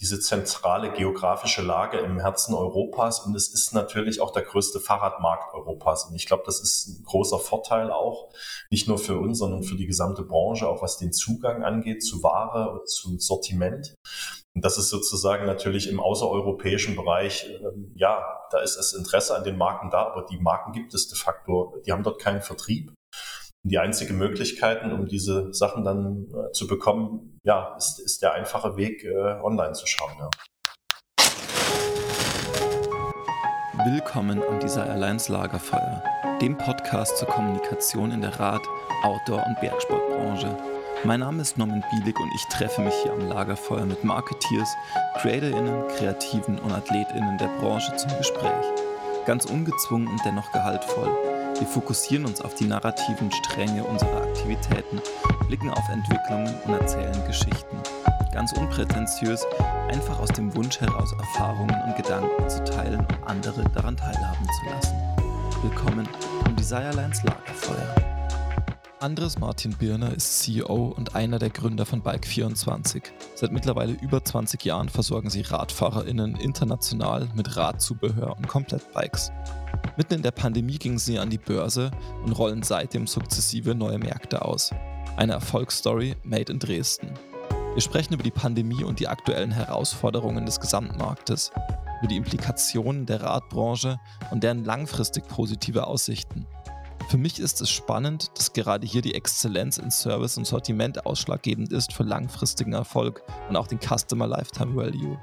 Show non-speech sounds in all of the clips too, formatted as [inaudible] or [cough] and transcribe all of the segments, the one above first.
diese zentrale geografische Lage im Herzen Europas und es ist natürlich auch der größte Fahrradmarkt Europas. Und ich glaube, das ist ein großer Vorteil auch, nicht nur für uns, sondern für die gesamte Branche, auch was den Zugang angeht zu Ware und zu Sortiment. Und das ist sozusagen natürlich im außereuropäischen Bereich, ähm, ja, da ist das Interesse an den Marken da, aber die Marken gibt es de facto, die haben dort keinen Vertrieb die einzige Möglichkeit, um diese Sachen dann äh, zu bekommen, ja, ist, ist der einfache Weg, äh, online zu schauen. Ja. Willkommen am Desire Alliance Lagerfeuer, dem Podcast zur Kommunikation in der Rad-, Outdoor- und Bergsportbranche. Mein Name ist Norman Bielig und ich treffe mich hier am Lagerfeuer mit Marketeers, CreatorInnen, Kreativen und AthletInnen der Branche zum Gespräch. Ganz ungezwungen und dennoch gehaltvoll wir fokussieren uns auf die narrativen Stränge unserer Aktivitäten, blicken auf Entwicklungen und erzählen Geschichten. Ganz unprätentiös, einfach aus dem Wunsch heraus Erfahrungen und Gedanken zu teilen und andere daran teilhaben zu lassen. Willkommen am Desirelines Lagerfeuer. Andres Martin Birner ist CEO und einer der Gründer von Bike24. Seit mittlerweile über 20 Jahren versorgen sie RadfahrerInnen international mit Radzubehör und Komplettbikes. Mitten in der Pandemie gingen sie an die Börse und rollen seitdem sukzessive neue Märkte aus. Eine Erfolgsstory made in Dresden. Wir sprechen über die Pandemie und die aktuellen Herausforderungen des Gesamtmarktes, über die Implikationen der Radbranche und deren langfristig positive Aussichten. Für mich ist es spannend, dass gerade hier die Exzellenz in Service und Sortiment ausschlaggebend ist für langfristigen Erfolg und auch den Customer Lifetime Value.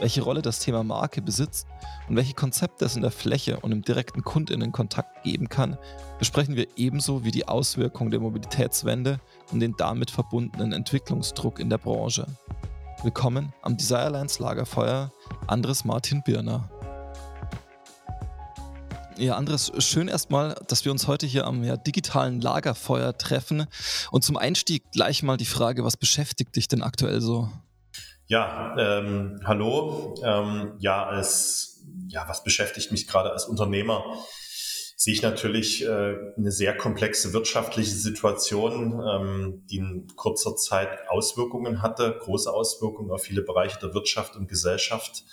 Welche Rolle das Thema Marke besitzt und welche Konzepte es in der Fläche und im direkten Kundinnenkontakt geben kann, besprechen wir ebenso wie die Auswirkungen der Mobilitätswende und den damit verbundenen Entwicklungsdruck in der Branche. Willkommen am Desirelines Lagerfeuer, Andres Martin Birner. Ja, Andres, schön erstmal, dass wir uns heute hier am ja, digitalen Lagerfeuer treffen. Und zum Einstieg gleich mal die Frage, was beschäftigt dich denn aktuell so? Ja, ähm, hallo. Ähm, ja, als ja, was beschäftigt mich gerade als Unternehmer? Sehe ich natürlich äh, eine sehr komplexe wirtschaftliche Situation, ähm, die in kurzer Zeit Auswirkungen hatte, große Auswirkungen auf viele Bereiche der Wirtschaft und Gesellschaft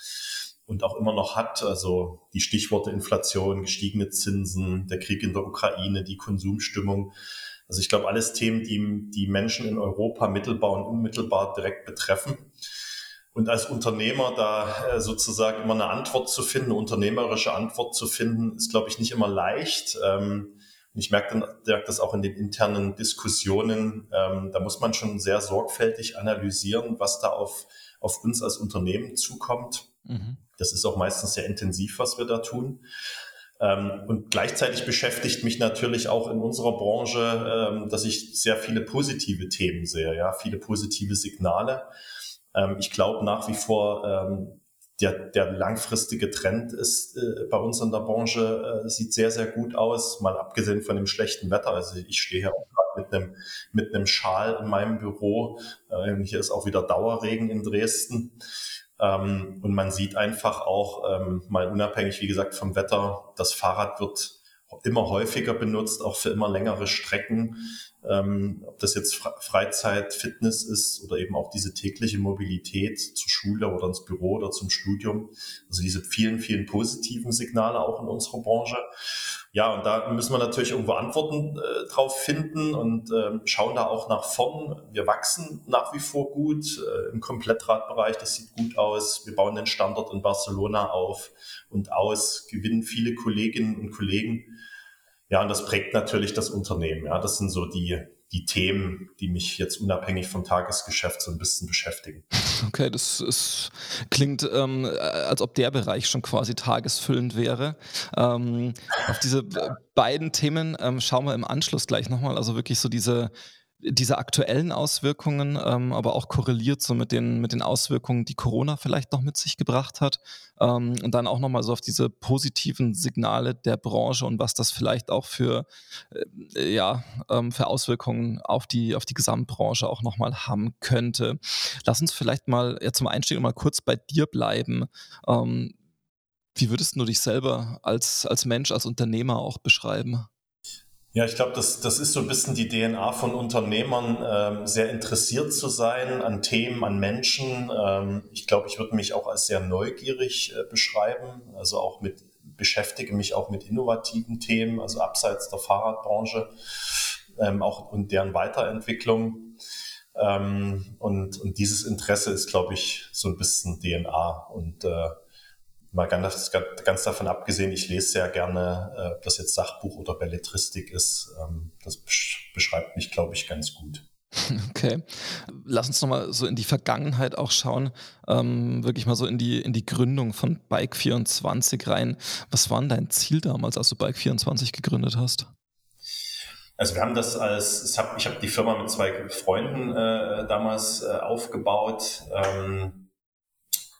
und auch immer noch hat. Also die Stichworte Inflation, gestiegene Zinsen, der Krieg in der Ukraine, die Konsumstimmung. Also ich glaube, alles Themen, die die Menschen in Europa mittelbar und unmittelbar direkt betreffen. Und als Unternehmer da äh, sozusagen immer eine Antwort zu finden, eine unternehmerische Antwort zu finden, ist, glaube ich, nicht immer leicht. Ähm, und ich merke, dann, merke das auch in den internen Diskussionen. Ähm, da muss man schon sehr sorgfältig analysieren, was da auf, auf uns als Unternehmen zukommt. Mhm. Das ist auch meistens sehr intensiv, was wir da tun. Ähm, und gleichzeitig beschäftigt mich natürlich auch in unserer Branche, ähm, dass ich sehr viele positive Themen sehe, ja, viele positive Signale. Ähm, ich glaube nach wie vor, der, der langfristige Trend ist äh, bei uns in der Branche, äh, sieht sehr, sehr gut aus, mal abgesehen von dem schlechten Wetter. Also ich stehe hier auch mit einem, mit einem Schal in meinem Büro. hier ist auch wieder Dauerregen in Dresden. Ähm, und man sieht einfach auch, ähm, mal unabhängig, wie gesagt, vom Wetter, das Fahrrad wird immer häufiger benutzt, auch für immer längere Strecken. Ähm, ob das jetzt Freizeit, Fitness ist oder eben auch diese tägliche Mobilität zur Schule oder ins Büro oder zum Studium. Also diese vielen, vielen positiven Signale auch in unserer Branche. Ja, und da müssen wir natürlich irgendwo Antworten äh, drauf finden und äh, schauen da auch nach vorn. Wir wachsen nach wie vor gut äh, im Komplettradbereich. Das sieht gut aus. Wir bauen den Standort in Barcelona auf und aus, gewinnen viele Kolleginnen und Kollegen. Ja, und das prägt natürlich das Unternehmen. Ja, das sind so die, die Themen, die mich jetzt unabhängig vom Tagesgeschäft so ein bisschen beschäftigen. Okay, das ist, klingt, ähm, als ob der Bereich schon quasi tagesfüllend wäre. Ähm, auf diese beiden Themen ähm, schauen wir im Anschluss gleich nochmal. Also wirklich so diese diese aktuellen Auswirkungen, ähm, aber auch korreliert so mit den, mit den Auswirkungen, die Corona vielleicht noch mit sich gebracht hat. Ähm, und dann auch nochmal so auf diese positiven Signale der Branche und was das vielleicht auch für, äh, ja, ähm, für Auswirkungen auf die, auf die Gesamtbranche auch nochmal haben könnte. Lass uns vielleicht mal ja, zum Einstieg mal kurz bei dir bleiben. Ähm, wie würdest du dich selber als, als Mensch, als Unternehmer auch beschreiben? Ja, ich glaube, das, das ist so ein bisschen die DNA von Unternehmern, ähm, sehr interessiert zu sein an Themen, an Menschen. Ähm, ich glaube, ich würde mich auch als sehr neugierig äh, beschreiben, also auch mit beschäftige mich auch mit innovativen Themen, also abseits der Fahrradbranche, ähm, auch und deren Weiterentwicklung. Ähm, und, und dieses Interesse ist, glaube ich, so ein bisschen DNA und äh, mal ganz, ganz davon abgesehen, ich lese sehr gerne, äh, ob das jetzt Sachbuch oder Belletristik ist. Ähm, das beschreibt mich, glaube ich, ganz gut. [laughs] Okay. Lass uns nochmal so in die Vergangenheit auch schauen, ähm, wirklich mal so in die, in die Gründung von Bike24 rein. Was war denn dein Ziel damals, als du Bike24 gegründet hast? Also wir haben das als, ich habe ich hab die Firma mit zwei Freunden äh, damals äh, aufgebaut. Ähm,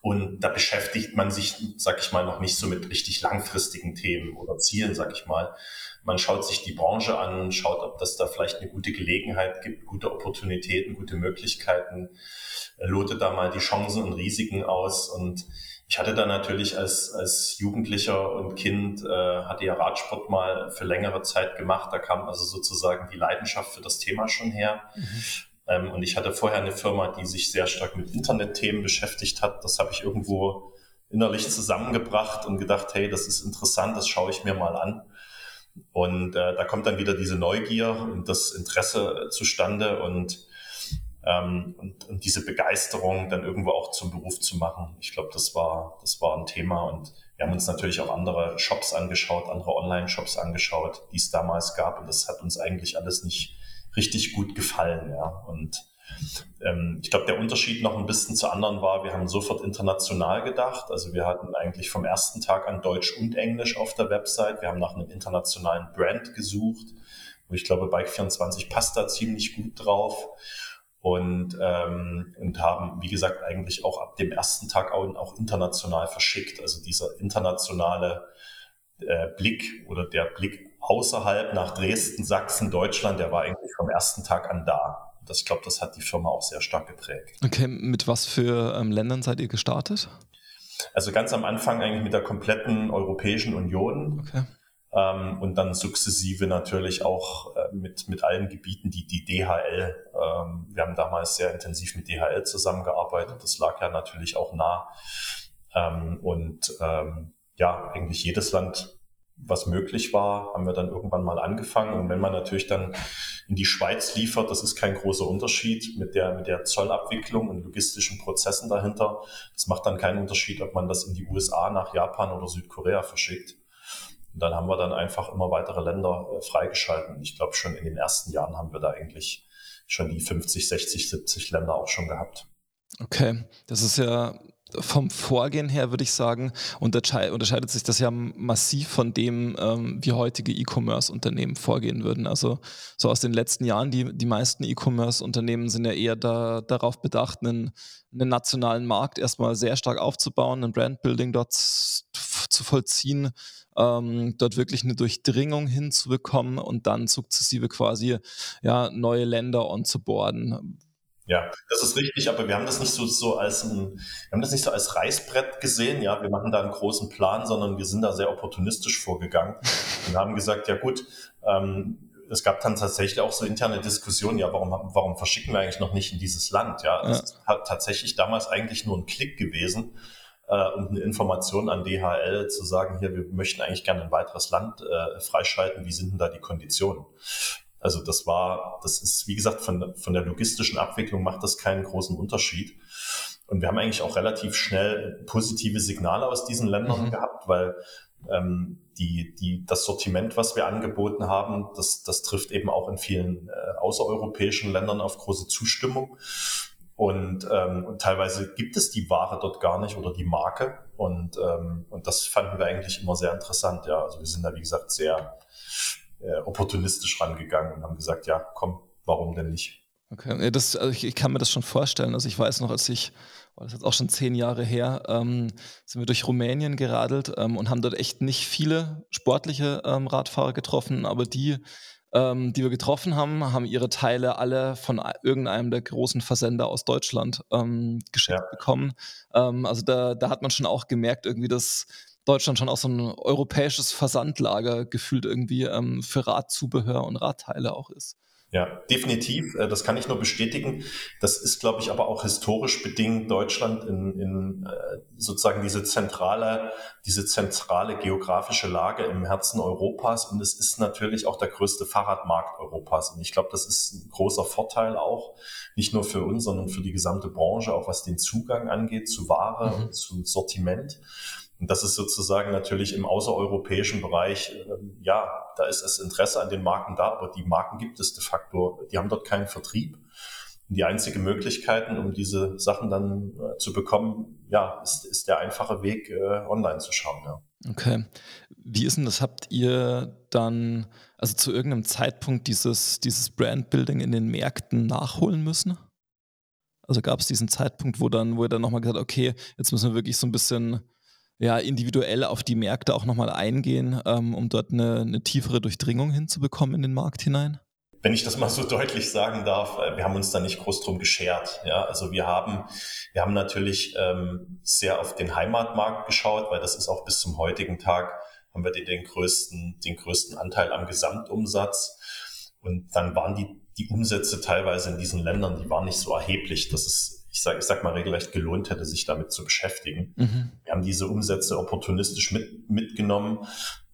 und da beschäftigt man sich, sag ich mal, noch nicht so mit richtig langfristigen Themen oder Zielen, sag ich mal. Man schaut sich die Branche an, schaut, ob das da vielleicht eine gute Gelegenheit gibt, gute Opportunitäten, gute Möglichkeiten, lotet da mal die Chancen und Risiken aus. Und ich hatte da natürlich als, als Jugendlicher und Kind, äh, hatte ja Radsport mal für längere Zeit gemacht. Da kam also sozusagen die Leidenschaft für das Thema schon her. Mhm. Ähm, und ich hatte vorher eine Firma, die sich sehr stark mit Internetthemen beschäftigt hat. Das habe ich irgendwo innerlich zusammengebracht und gedacht, hey, das ist interessant, das schaue ich mir mal an. Und äh, da kommt dann wieder diese Neugier und das Interesse zustande und, ähm, und, und diese Begeisterung dann irgendwo auch zum Beruf zu machen. Ich glaube, das war, das war ein Thema und wir haben uns natürlich auch andere Shops angeschaut, andere Online-Shops angeschaut, die es damals gab und das hat uns eigentlich alles nicht richtig gut gefallen. Ja. Und ähm, ich glaube, der Unterschied noch ein bisschen zu anderen war, wir haben sofort international gedacht. Also wir hatten eigentlich vom ersten Tag an Deutsch und Englisch auf der Website. Wir haben nach einem internationalen Brand gesucht. Und ich glaube, Bike24 passt da ziemlich gut drauf. Und, ähm, und haben, wie gesagt, eigentlich auch ab dem ersten Tag auch, international verschickt. Also dieser internationale äh, Blick oder der Blick außerhalb nach Dresden, Sachsen, Deutschland, der war eigentlich vom ersten Tag an da. Das, ich glaube, das hat die Firma auch sehr stark geprägt. Okay, mit was für ähm, Ländern seid ihr gestartet? Also ganz am Anfang eigentlich mit der kompletten Europäischen Union. Okay. Ähm, und dann sukzessive natürlich auch äh, mit, mit allen Gebieten, die die DHL, ähm, wir haben damals sehr intensiv mit DHL zusammengearbeitet, das lag ja natürlich auch nah. Ähm, und ähm, ja, eigentlich jedes Land was möglich war, haben wir dann irgendwann mal angefangen. Und wenn man natürlich dann in die Schweiz liefert, das ist kein großer Unterschied mit der, mit der Zollabwicklung und logistischen Prozessen dahinter. Das macht dann keinen Unterschied, ob man das in die USA, nach Japan oder Südkorea verschickt. Und dann haben wir dann einfach immer weitere Länder äh, freigeschalten. Ich glaube, schon in den ersten Jahren haben wir da eigentlich schon die 50, 60, 70 Länder auch schon gehabt. Okay, das ist ja vom Vorgehen her würde ich sagen, unterscheidet sich das ja massiv von dem, ähm, wie heutige E-Commerce-Unternehmen vorgehen würden. Also so aus den letzten Jahren, die, die meisten E-Commerce-Unternehmen sind ja eher da, darauf bedacht, einen, einen nationalen Markt erstmal sehr stark aufzubauen, ein Brandbuilding dort zu vollziehen, ähm, dort wirklich eine Durchdringung hinzubekommen und dann sukzessive quasi ja, neue Länder onzuboarden ja, das ist richtig, aber wir haben das nicht so, so als ein, wir haben das nicht so als Reißbrett gesehen, ja, wir machen da einen großen Plan, sondern wir sind da sehr opportunistisch vorgegangen [laughs] und haben gesagt, ja gut, ähm, es gab dann tatsächlich auch so interne Diskussionen, ja, warum, warum verschicken wir eigentlich noch nicht in dieses Land? Ja, das ja. hat tatsächlich damals eigentlich nur ein Klick gewesen äh, und eine Information an DHL zu sagen, hier, wir möchten eigentlich gerne ein weiteres Land äh, freischalten, wie sind denn da die Konditionen? Also das war, das ist, wie gesagt, von, von der logistischen Abwicklung macht das keinen großen Unterschied. Und wir haben eigentlich auch relativ schnell positive Signale aus diesen Ländern mhm. gehabt, weil ähm, die, die, das Sortiment, was wir angeboten haben, das, das trifft eben auch in vielen äh, außereuropäischen Ländern auf große Zustimmung. Und, ähm, und teilweise gibt es die Ware dort gar nicht oder die Marke. Und, ähm, und das fanden wir eigentlich immer sehr interessant. Ja, also wir sind da, wie gesagt, sehr, äh, opportunistisch rangegangen und haben gesagt, ja, komm, warum denn nicht? Okay, das, also ich, ich, kann mir das schon vorstellen. Also ich weiß noch, als ich, das jetzt auch schon zehn Jahre her, ähm, sind wir durch Rumänien geradelt ähm, und haben dort echt nicht viele sportliche ähm, Radfahrer getroffen, aber die, ähm, die wir getroffen haben, haben ihre Teile alle von irgendeinem der großen Versender aus Deutschland ähm, geschickt ja. bekommen. Ähm, also da, da hat man schon auch gemerkt, irgendwie, dass Deutschland schon auch so ein europäisches Versandlager gefühlt irgendwie ähm, für Radzubehör und Radteile auch ist. Ja, definitiv. Äh, das kann ich nur bestätigen. Das ist, glaube ich, aber auch historisch bedingt Deutschland in, in äh, sozusagen diese zentrale, diese zentrale geografische Lage im Herzen Europas. Und es ist natürlich auch der größte Fahrradmarkt Europas. Und ich glaube, das ist ein großer Vorteil auch, nicht nur für uns, sondern für die gesamte Branche, auch was den Zugang angeht zu Ware mhm. und zu Sortiment. Und das ist sozusagen natürlich im außereuropäischen Bereich, äh, ja, da ist das Interesse an den Marken da, aber die Marken gibt es de facto, die haben dort keinen Vertrieb. Und die einzige Möglichkeit, um diese Sachen dann äh, zu bekommen, ja, ist, ist der einfache Weg, äh, online zu schauen. Ja. Okay. Wie ist denn das? Habt ihr dann also zu irgendeinem Zeitpunkt dieses, dieses Brandbuilding in den Märkten nachholen müssen? Also gab es diesen Zeitpunkt, wo dann, wo ihr dann nochmal gesagt okay, jetzt müssen wir wirklich so ein bisschen ja, individuell auf die Märkte auch nochmal eingehen, ähm, um dort eine, eine tiefere Durchdringung hinzubekommen in den Markt hinein? wenn ich das mal so [laughs] deutlich sagen darf, äh, wir haben uns da nicht groß drum geschert. Ja, also wir haben, wir haben natürlich ähm, sehr auf den Heimatmarkt geschaut, weil das ist auch bis zum heutigen Tag haben wir den, den größten, den größten Anteil am Gesamtumsatz. Und dann waren die, die Umsätze teilweise in diesen Ländern, die waren nicht so erheblich, dass es ich sag, ich sag mal regelrecht gelohnt hätte, sich damit zu beschäftigen. Mhm. Wir haben diese Umsätze opportunistisch mit, mitgenommen.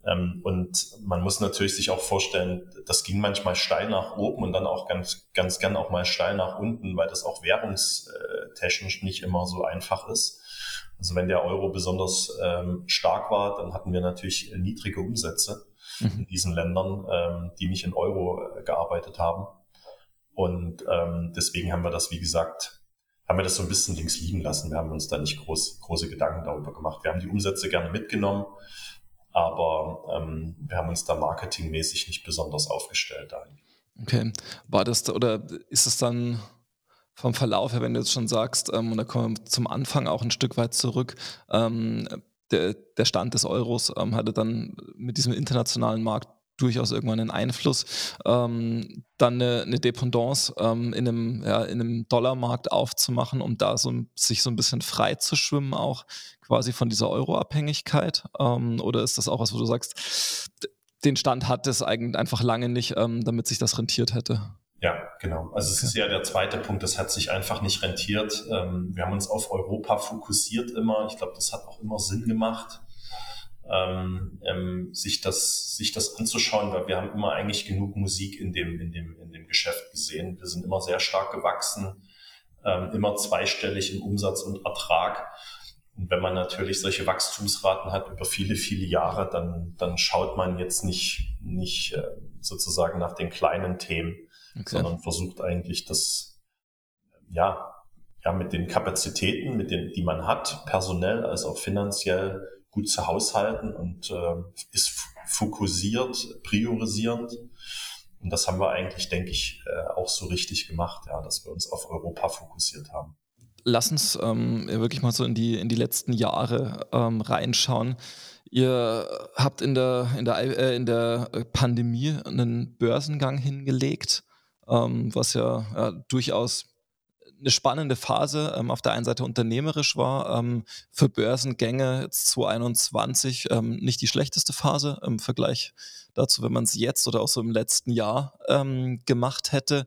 Ähm, und man muss natürlich sich auch vorstellen, das ging manchmal steil nach oben und dann auch ganz, ganz gern auch mal steil nach unten, weil das auch währungstechnisch nicht immer so einfach ist. Also wenn der Euro besonders ähm, stark war, dann hatten wir natürlich niedrige Umsätze mhm. in diesen Ländern, ähm, die nicht in Euro äh, gearbeitet haben. Und ähm, deswegen haben wir das, wie gesagt, haben wir das so ein bisschen links liegen lassen. Wir haben uns da nicht groß, große Gedanken darüber gemacht. Wir haben die Umsätze gerne mitgenommen, aber ähm, wir haben uns da marketingmäßig nicht besonders aufgestellt. Okay. War das oder ist es dann vom Verlauf her, wenn du jetzt schon sagst, ähm, und da kommen wir zum Anfang auch ein Stück weit zurück, ähm, der, der Stand des Euros ähm, hatte dann mit diesem internationalen Markt durchaus irgendwann einen Einfluss, ähm, dann eine, eine Dependance ähm, in, einem, ja, in einem Dollarmarkt aufzumachen, um da so, sich so ein bisschen frei zu schwimmen, auch quasi von dieser Euro-Abhängigkeit? Ähm, oder ist das auch was, wo du sagst, den Stand hat es eigentlich einfach lange nicht, ähm, damit sich das rentiert hätte? Ja, genau. Also es ist ja der zweite Punkt, das hat sich einfach nicht rentiert. Ähm, wir haben uns auf Europa fokussiert immer. Ich glaube, das hat auch immer Sinn gemacht ähm, ähm, sich das sich das anzuschauen, weil wir haben immer eigentlich genug Musik in dem in dem in dem Geschäft gesehen. Wir sind immer sehr stark gewachsen, ähm, immer zweistellig im Umsatz und Ertrag. Und wenn man natürlich solche Wachstumsraten hat über viele viele Jahre, dann dann schaut man jetzt nicht nicht äh, sozusagen nach den kleinen Themen, okay. sondern versucht eigentlich das ja ja mit den Kapazitäten, mit den die man hat, personell als auch finanziell gut zu haushalten und äh, ist fokussiert, priorisierend. Und das haben wir eigentlich, denke ich, äh, auch so richtig gemacht, ja, dass wir uns auf Europa fokussiert haben. Lass uns ähm, wirklich mal so in die, in die letzten Jahre ähm, reinschauen. Ihr habt in der, in, der, äh, in der Pandemie einen Börsengang hingelegt, ähm, was ja, ja durchaus eine spannende Phase. Ähm, auf der einen Seite unternehmerisch war, ähm, für Börsengänge jetzt 2021 ähm, nicht die schlechteste Phase im Vergleich dazu, wenn man es jetzt oder auch so im letzten Jahr ähm, gemacht hätte.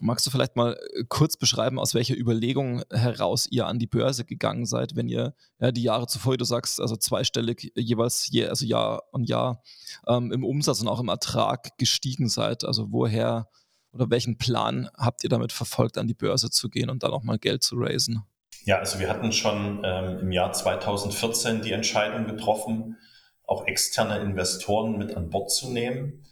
Magst du vielleicht mal äh, kurz beschreiben, aus welcher Überlegung heraus ihr an die Börse gegangen seid, wenn ihr ja, die Jahre zuvor, du sagst, also zweistellig jeweils je, also Jahr und Jahr ähm, im Umsatz und auch im Ertrag gestiegen seid? Also woher oder welchen Plan habt ihr damit verfolgt, an die Börse zu gehen und dann auch mal Geld zu raisen? Ja, also wir hatten schon ähm, im Jahr 2014 die Entscheidung getroffen, auch externe Investoren mit an Bord zu nehmen.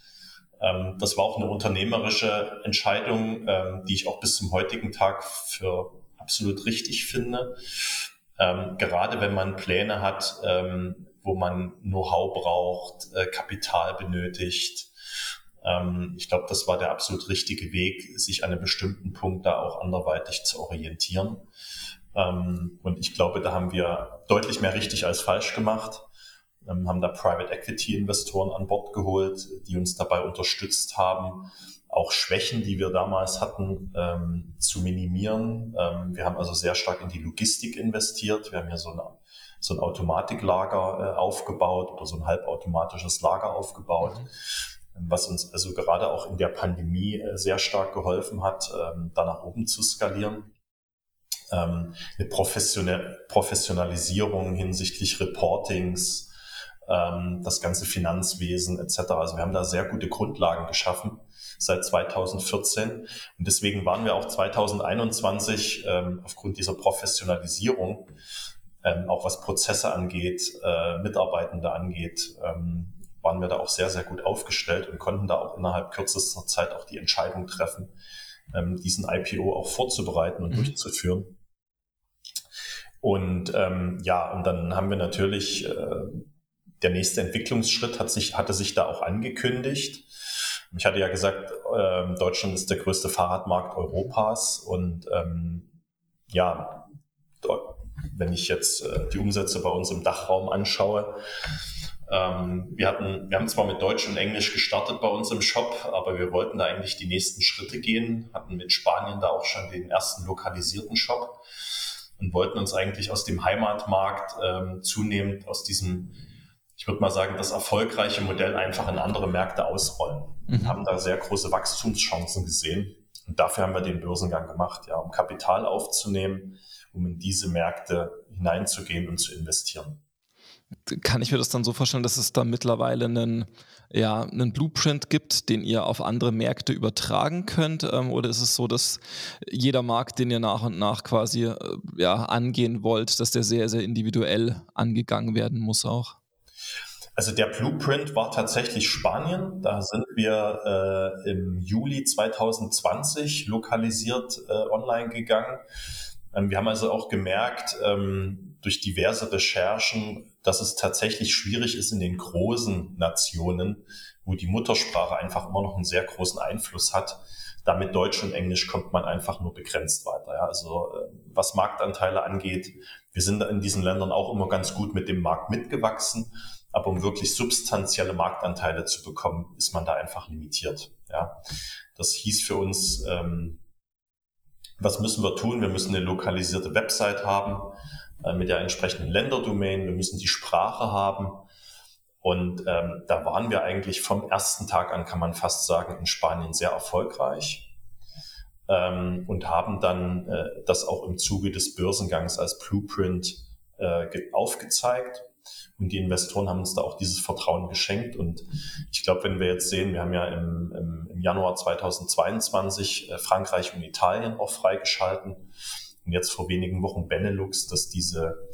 Ähm, das war auch eine unternehmerische Entscheidung, ähm, die ich auch bis zum heutigen Tag für absolut richtig finde. Ähm, gerade wenn man Pläne hat, ähm, wo man Know-how braucht, äh, Kapital benötigt, ich glaube, das war der absolut richtige Weg, sich an einem bestimmten Punkt da auch anderweitig zu orientieren. Ähm, und ich glaube, da haben wir deutlich mehr richtig als falsch gemacht, ähm, haben da Private Equity Investoren an Bord geholt, die uns dabei unterstützt haben, auch Schwächen, die wir damals hatten, ähm, zu minimieren. Ähm, wir haben also sehr stark in die Logistik investiert. Wir haben hier so, eine, so ein Automatiklager äh, aufgebaut oder so ein halbautomatisches Lager aufgebaut, mhm. Was uns also gerade auch in der Pandemie äh, sehr stark geholfen hat, ähm, da nach oben zu skalieren. Ähm, eine Professionalisierung hinsichtlich Reportings, ähm, das ganze Finanzwesen etc. Also wir haben da sehr gute Grundlagen geschaffen seit 2014. Und deswegen waren wir auch 2021 ähm, aufgrund dieser Professionalisierung, auch was Prozesse angeht, äh, Mitarbeitende angeht, waren wir da auch sehr, sehr gut aufgestellt und konnten da auch innerhalb kürzester Zeit auch die Entscheidung treffen, ähm, diesen IPO auch vorzubereiten und mhm. durchzuführen. Und ähm, ja, und dann haben wir natürlich äh, der nächste Entwicklungsschritt hat sich, hatte sich da auch angekündigt. Ich hatte ja gesagt, äh, Deutschland ist der größte Fahrradmarkt Europas und ähm, ja, wenn ich jetzt äh, die Umsätze bei uns im Dachraum anschaue, ähm, wir hatten, wir haben zwar mit Deutsch und Englisch gestartet bei uns im Shop, aber wir wollten da eigentlich die nächsten Schritte gehen, hatten mit Spanien da auch schon den ersten lokalisierten Shop und wollten uns eigentlich aus dem Heimatmarkt ähm, zunehmend aus diesem ich würde mal sagen, das erfolgreiche Modell einfach in andere Märkte ausrollen. Mhm. Haben da sehr große Wachstumschancen gesehen. Und dafür haben wir den Börsengang gemacht, ja, um Kapital aufzunehmen, um in diese Märkte hineinzugehen und zu investieren. Kann ich mir das dann so vorstellen, dass es da mittlerweile einen, ja, einen Blueprint gibt, den ihr auf andere Märkte übertragen könnt? Ähm, oder ist es so, dass jeder Markt, den ihr nach und nach quasi äh, ja, angehen wollt, dass der sehr, sehr individuell angegangen werden muss auch? Also der Blueprint war tatsächlich Spanien. Da sind wir äh, im Juli 2020 lokalisiert äh, online gegangen. Ähm, wir haben also auch gemerkt ähm, durch diverse Recherchen, dass es tatsächlich schwierig ist in den großen Nationen, wo die Muttersprache einfach immer noch einen sehr großen Einfluss hat. Damit Deutsch und Englisch kommt man einfach nur begrenzt weiter. Ja. Also äh, was Marktanteile angeht, wir sind in diesen Ländern auch immer ganz gut mit dem Markt mitgewachsen. Aber um wirklich substanzielle Marktanteile zu bekommen, ist man da einfach limitiert. Ja, das hieß für uns, ähm, was müssen wir tun? Wir müssen eine lokalisierte Website haben äh, mit der entsprechenden Länderdomain. Wir müssen die Sprache haben. Und ähm, da waren wir eigentlich vom ersten Tag an, kann man fast sagen, in Spanien sehr erfolgreich ähm, und haben dann äh, das auch im Zuge des Börsengangs als Blueprint äh, aufgezeigt und die Investoren haben uns da auch dieses Vertrauen geschenkt. Und ich glaube, wenn wir jetzt sehen, wir haben ja im, im, im Januar 2022 äh, Frankreich und Italien auch freigeschalten. Und jetzt vor wenigen Wochen Benelux, dass diese,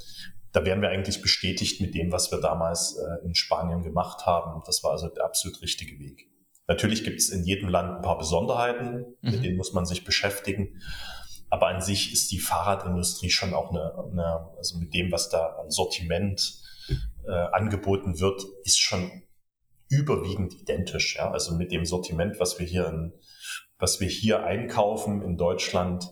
da wären wir eigentlich bestätigt mit dem, was wir damals äh, in Spanien gemacht haben. Das war also der absolut richtige Weg. Natürlich gibt es in jedem Land ein paar Besonderheiten, mhm. mit denen muss man sich beschäftigen. Aber an sich ist die Fahrradindustrie schon auch eine, eine also mit dem, was da an Sortiment äh, angeboten wird, ist schon überwiegend identisch. Ja? Also mit dem Sortiment, was wir hier in, was wir hier einkaufen in Deutschland,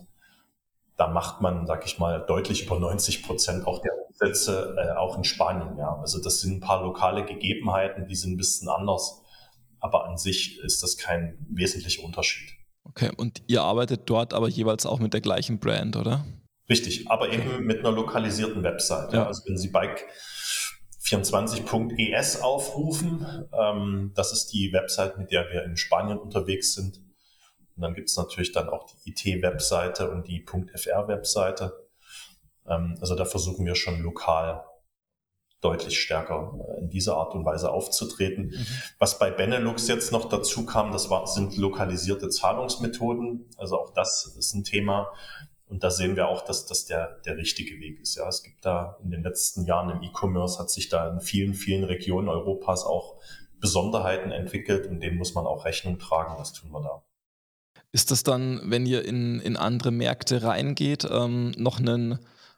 da macht man, sag ich mal, deutlich über 90 Prozent auch der Umsätze äh, auch in Spanien. Ja, also das sind ein paar lokale Gegebenheiten, die sind ein bisschen anders, aber an sich ist das kein wesentlicher Unterschied. Okay, und ihr arbeitet dort aber jeweils auch mit der gleichen Brand, oder? Richtig, aber eben mit einer lokalisierten Website. Ja. ja. Also wenn Sie Bike 24.es aufrufen. Ähm, das ist die Website, mit der wir in Spanien unterwegs sind. Und dann gibt es natürlich dann auch die IT-Webseite und die .fr-Webseite. Ähm, also da versuchen wir schon lokal deutlich stärker äh, in dieser Art und Weise aufzutreten. Mhm. Was bei Benelux jetzt noch dazu kam, das war, sind lokalisierte Zahlungsmethoden. Also auch das ist ein Thema, und da sehen wir auch, dass das der, der richtige Weg ist. Ja, es gibt da in den letzten Jahren im E-Commerce hat sich da in vielen, vielen Regionen Europas auch Besonderheiten entwickelt und denen muss man auch Rechnung tragen. Das tun wir da. Ist das dann, wenn ihr in, in andere Märkte reingeht, ähm, noch ein,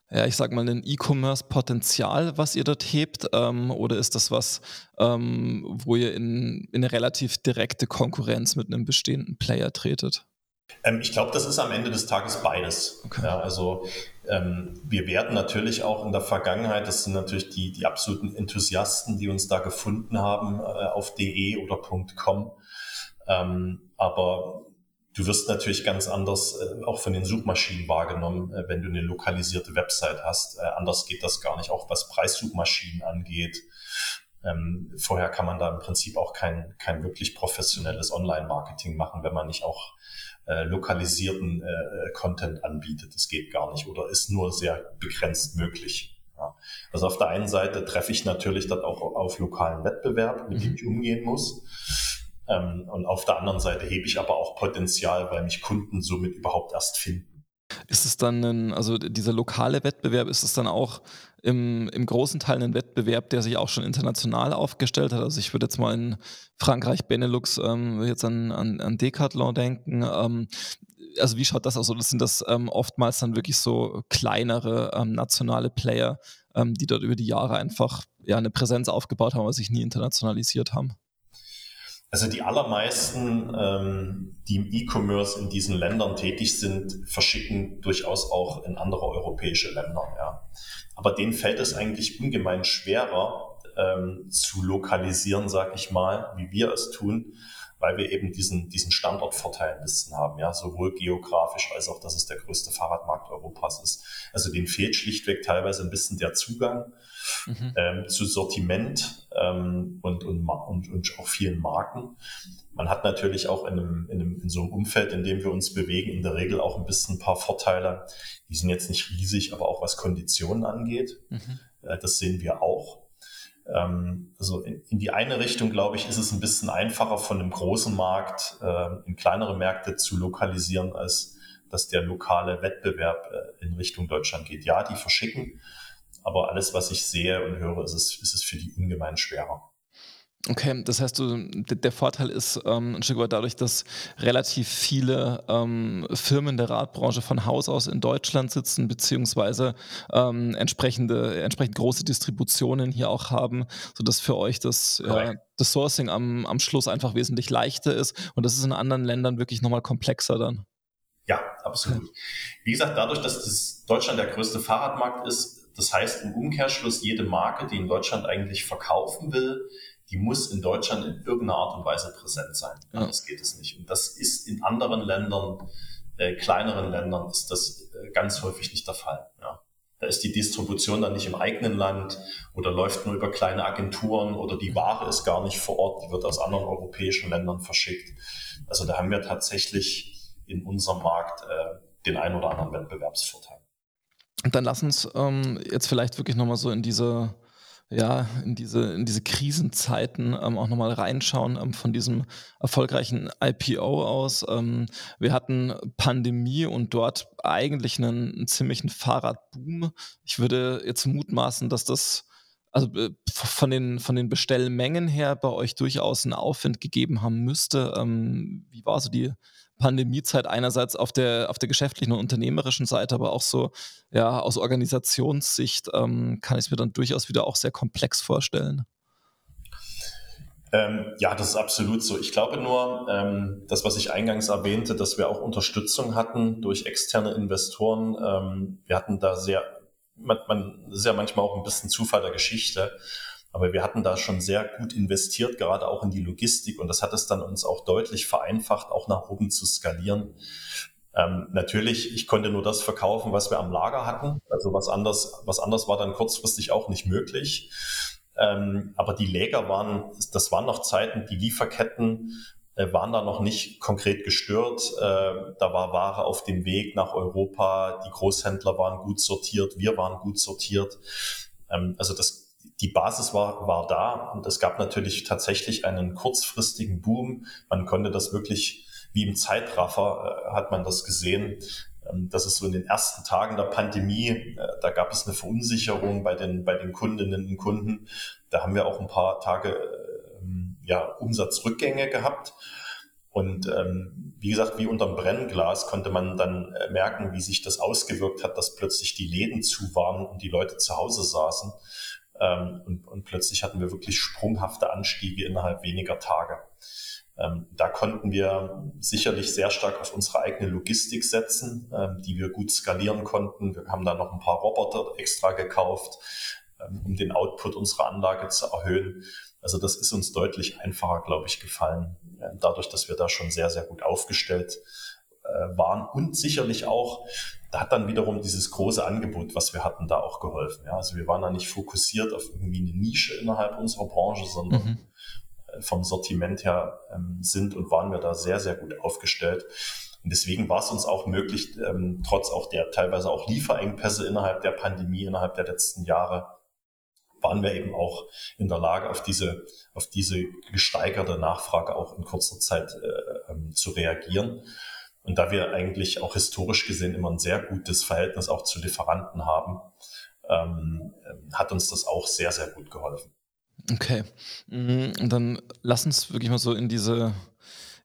ja, ich sag mal, ein E-Commerce-Potenzial, was ihr dort hebt? Ähm, oder ist das was, ähm, wo ihr in, in eine relativ direkte Konkurrenz mit einem bestehenden Player tretet? Ähm, ich glaube, das ist am Ende des Tages beides. Okay. Ja, also ähm, wir werden natürlich auch in der Vergangenheit, das sind natürlich die, die absoluten Enthusiasten, die uns da gefunden haben äh, auf de oder .com. Ähm, aber du wirst natürlich ganz anders äh, auch von den Suchmaschinen wahrgenommen, äh, wenn du eine lokalisierte Website hast. Äh, anders geht das gar nicht, auch was Preissuchmaschinen angeht. Ähm, vorher kann man da im Prinzip auch kein, kein wirklich professionelles Online-Marketing machen, wenn man nicht auch äh, lokalisierten äh, Content anbietet. Das geht gar nicht oder ist nur sehr begrenzt möglich. Ja. Also auf der einen Seite treffe ich natürlich dann auch auf lokalen Wettbewerb, mit dem mhm. ich umgehen muss. Ähm, und auf der anderen Seite hebe ich aber auch Potenzial, weil mich Kunden somit überhaupt erst finden. Ist es dann, ein, also dieser lokale Wettbewerb, ist es dann auch im, im großen Teil ein Wettbewerb, der sich auch schon international aufgestellt hat? Also ich würde jetzt mal in Frankreich, Benelux, ähm, jetzt an, an, an Decathlon denken. Ähm, also wie schaut das aus? Oder sind das ähm, oftmals dann wirklich so kleinere ähm, nationale Player, ähm, die dort über die Jahre einfach ja, eine Präsenz aufgebaut haben, aber sich nie internationalisiert haben? Also die allermeisten, ähm, die im E-Commerce in diesen Ländern tätig sind, verschicken durchaus auch in andere europäische Länder. Ja. Aber denen fällt es eigentlich ungemein schwerer ähm, zu lokalisieren, sag ich mal, wie wir es tun, weil wir eben diesen, diesen Standortvorteil ein bisschen haben, ja, sowohl geografisch als auch, dass es der größte Fahrradmarkt Europas ist. Also denen fehlt schlichtweg teilweise ein bisschen der Zugang mhm. ähm, zu Sortiment ähm, und, und, und, und auch vielen Marken. Man hat natürlich auch in, einem, in, einem, in so einem Umfeld, in dem wir uns bewegen, in der Regel auch ein bisschen ein paar Vorteile. Die sind jetzt nicht riesig, aber auch was Konditionen angeht. Mhm. Äh, das sehen wir auch. Ähm, also in, in, die eine Richtung, glaube ich, ist es ein bisschen einfacher von einem großen Markt äh, in kleinere Märkte zu lokalisieren, als dass der lokale Wettbewerb äh, in Richtung Deutschland geht. Ja, die verschicken, aber alles, was ich sehe und höre, ist es, ist es für die ungemein schwerer. Okay, das heißt, du, der Vorteil ist ähm, ein Stück weit dadurch, dass relativ viele ähm, Firmen der Radbranche von Haus aus in Deutschland sitzen, beziehungsweise ähm, entsprechende, entsprechend große Distributionen hier auch haben, sodass für euch das, ja, das Sourcing am, am Schluss einfach wesentlich leichter ist. Und das ist in anderen Ländern wirklich nochmal komplexer dann. Ja, absolut. Wie gesagt, dadurch, dass das Deutschland der größte Fahrradmarkt ist, das heißt im Umkehrschluss, jede Marke, die in Deutschland eigentlich verkaufen will, die muss in Deutschland in irgendeiner Art und Weise präsent sein. Ja. Anders geht es nicht. Und das ist in anderen Ländern, äh, kleineren Ländern, ist das äh, ganz häufig nicht der Fall. Ja. Da ist die Distribution dann nicht im eigenen Land oder läuft nur über kleine Agenturen oder die Ware ist gar nicht vor Ort, die wird aus anderen europäischen Ländern verschickt. Also da haben wir tatsächlich in unserem Markt äh, den ein oder anderen Wettbewerbsvorteil. Dann lass uns ähm, jetzt vielleicht wirklich nochmal so in diese ja, in diese, in diese Krisenzeiten ähm, auch nochmal reinschauen ähm, von diesem erfolgreichen IPO aus. Ähm, wir hatten Pandemie und dort eigentlich einen, einen, ziemlichen Fahrradboom. Ich würde jetzt mutmaßen, dass das also äh, von den, von den Bestellmengen her bei euch durchaus einen Aufwind gegeben haben müsste. Ähm, wie war so die, Pandemiezeit einerseits auf der, auf der geschäftlichen und unternehmerischen Seite, aber auch so, ja, aus Organisationssicht ähm, kann ich es mir dann durchaus wieder auch sehr komplex vorstellen. Ähm, ja, das ist absolut so. Ich glaube nur, ähm, das, was ich eingangs erwähnte, dass wir auch Unterstützung hatten durch externe Investoren. Ähm, wir hatten da sehr, man, man, ja manchmal auch ein bisschen Zufall der Geschichte. Aber wir hatten da schon sehr gut investiert, gerade auch in die Logistik. Und das hat es dann uns auch deutlich vereinfacht, auch nach oben zu skalieren. Ähm, natürlich, ich konnte nur das verkaufen, was wir am Lager hatten. Also was anders, was anders war dann kurzfristig auch nicht möglich. Ähm, aber die Läger waren, das waren noch Zeiten, die Lieferketten äh, waren da noch nicht konkret gestört. Äh, da war Ware auf dem Weg nach Europa. Die Großhändler waren gut sortiert. Wir waren gut sortiert. Ähm, also das die Basis war, war da und es gab natürlich tatsächlich einen kurzfristigen Boom. Man konnte das wirklich wie im Zeitraffer äh, hat man das gesehen. Ähm, das ist so in den ersten Tagen der Pandemie, äh, da gab es eine Verunsicherung bei den, bei den Kundinnen und Kunden. Da haben wir auch ein paar Tage äh, ja, Umsatzrückgänge gehabt. Und ähm, wie gesagt, wie unterm Brennglas konnte man dann äh, merken, wie sich das ausgewirkt hat, dass plötzlich die Läden zu waren und die Leute zu Hause saßen. Ähm, und, und plötzlich hatten wir wirklich sprunghafte Anstiege innerhalb weniger Tage. Ähm, da konnten wir sicherlich sehr stark auf unsere eigene Logistik setzen, ähm, die wir gut skalieren konnten. Wir haben da noch ein paar Roboter extra gekauft, ähm, um den Output unserer Anlage zu erhöhen. Also das ist uns deutlich einfacher, glaube ich, gefallen, dadurch, dass wir da schon sehr, sehr gut aufgestellt äh, waren und sicherlich auch, da hat dann wiederum dieses große Angebot, was wir hatten, da auch geholfen. Ja, also wir waren da nicht fokussiert auf irgendwie eine Nische innerhalb unserer Branche, sondern mhm. Äh, vom Sortiment her ähm, sind und waren wir da sehr, sehr gut aufgestellt. Und deswegen war es uns auch möglich, ähm, trotz auch der teilweise auch Lieferengpässe innerhalb der Pandemie, innerhalb der letzten Jahre, waren wir eben auch in der Lage, auf diese, auf diese gesteigerte Nachfrage auch in kurzer Zeit äh, ähm, zu reagieren. Und da wir eigentlich auch historisch gesehen immer ein sehr gutes Verhältnis auch zu Lieferanten haben, ähm, hat uns das auch sehr, sehr gut geholfen. Okay. Und dann lass uns wirklich mal so in diese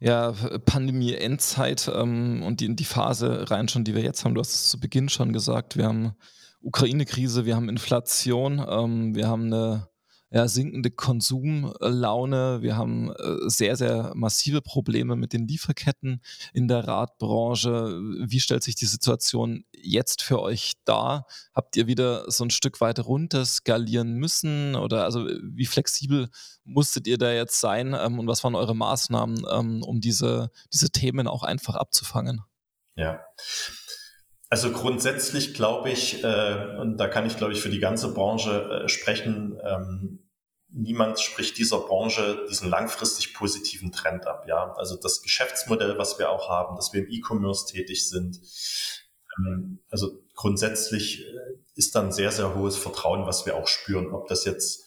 ja, Pandemie-Endzeit ähm, und die, in die Phase rein schon, die wir jetzt haben. Du hast es zu Beginn schon gesagt, wir haben Ukraine-Krise, wir haben Inflation, ähm, wir haben eine ja, sinkende Konsumlaune, wir haben äh, sehr, sehr massive Probleme mit den Lieferketten in der Radbranche. Wie stellt sich die Situation jetzt für euch dar? Habt ihr wieder so ein Stück weit runter skalieren müssen oder also wie flexibel musstet ihr da jetzt sein ähm, und was waren eure Maßnahmen, ähm, um diese, diese Themen auch einfach abzufangen? Ja. Also grundsätzlich glaube ich, äh, und da kann ich glaube ich für die ganze Branche äh, sprechen, ähm, niemand spricht dieser Branche diesen langfristig positiven Trend ab. Ja, also das Geschäftsmodell, was wir auch haben, dass wir im E-Commerce tätig sind. Ähm, also grundsätzlich äh, ist dann sehr, sehr hohes Vertrauen, was wir auch spüren, ob das jetzt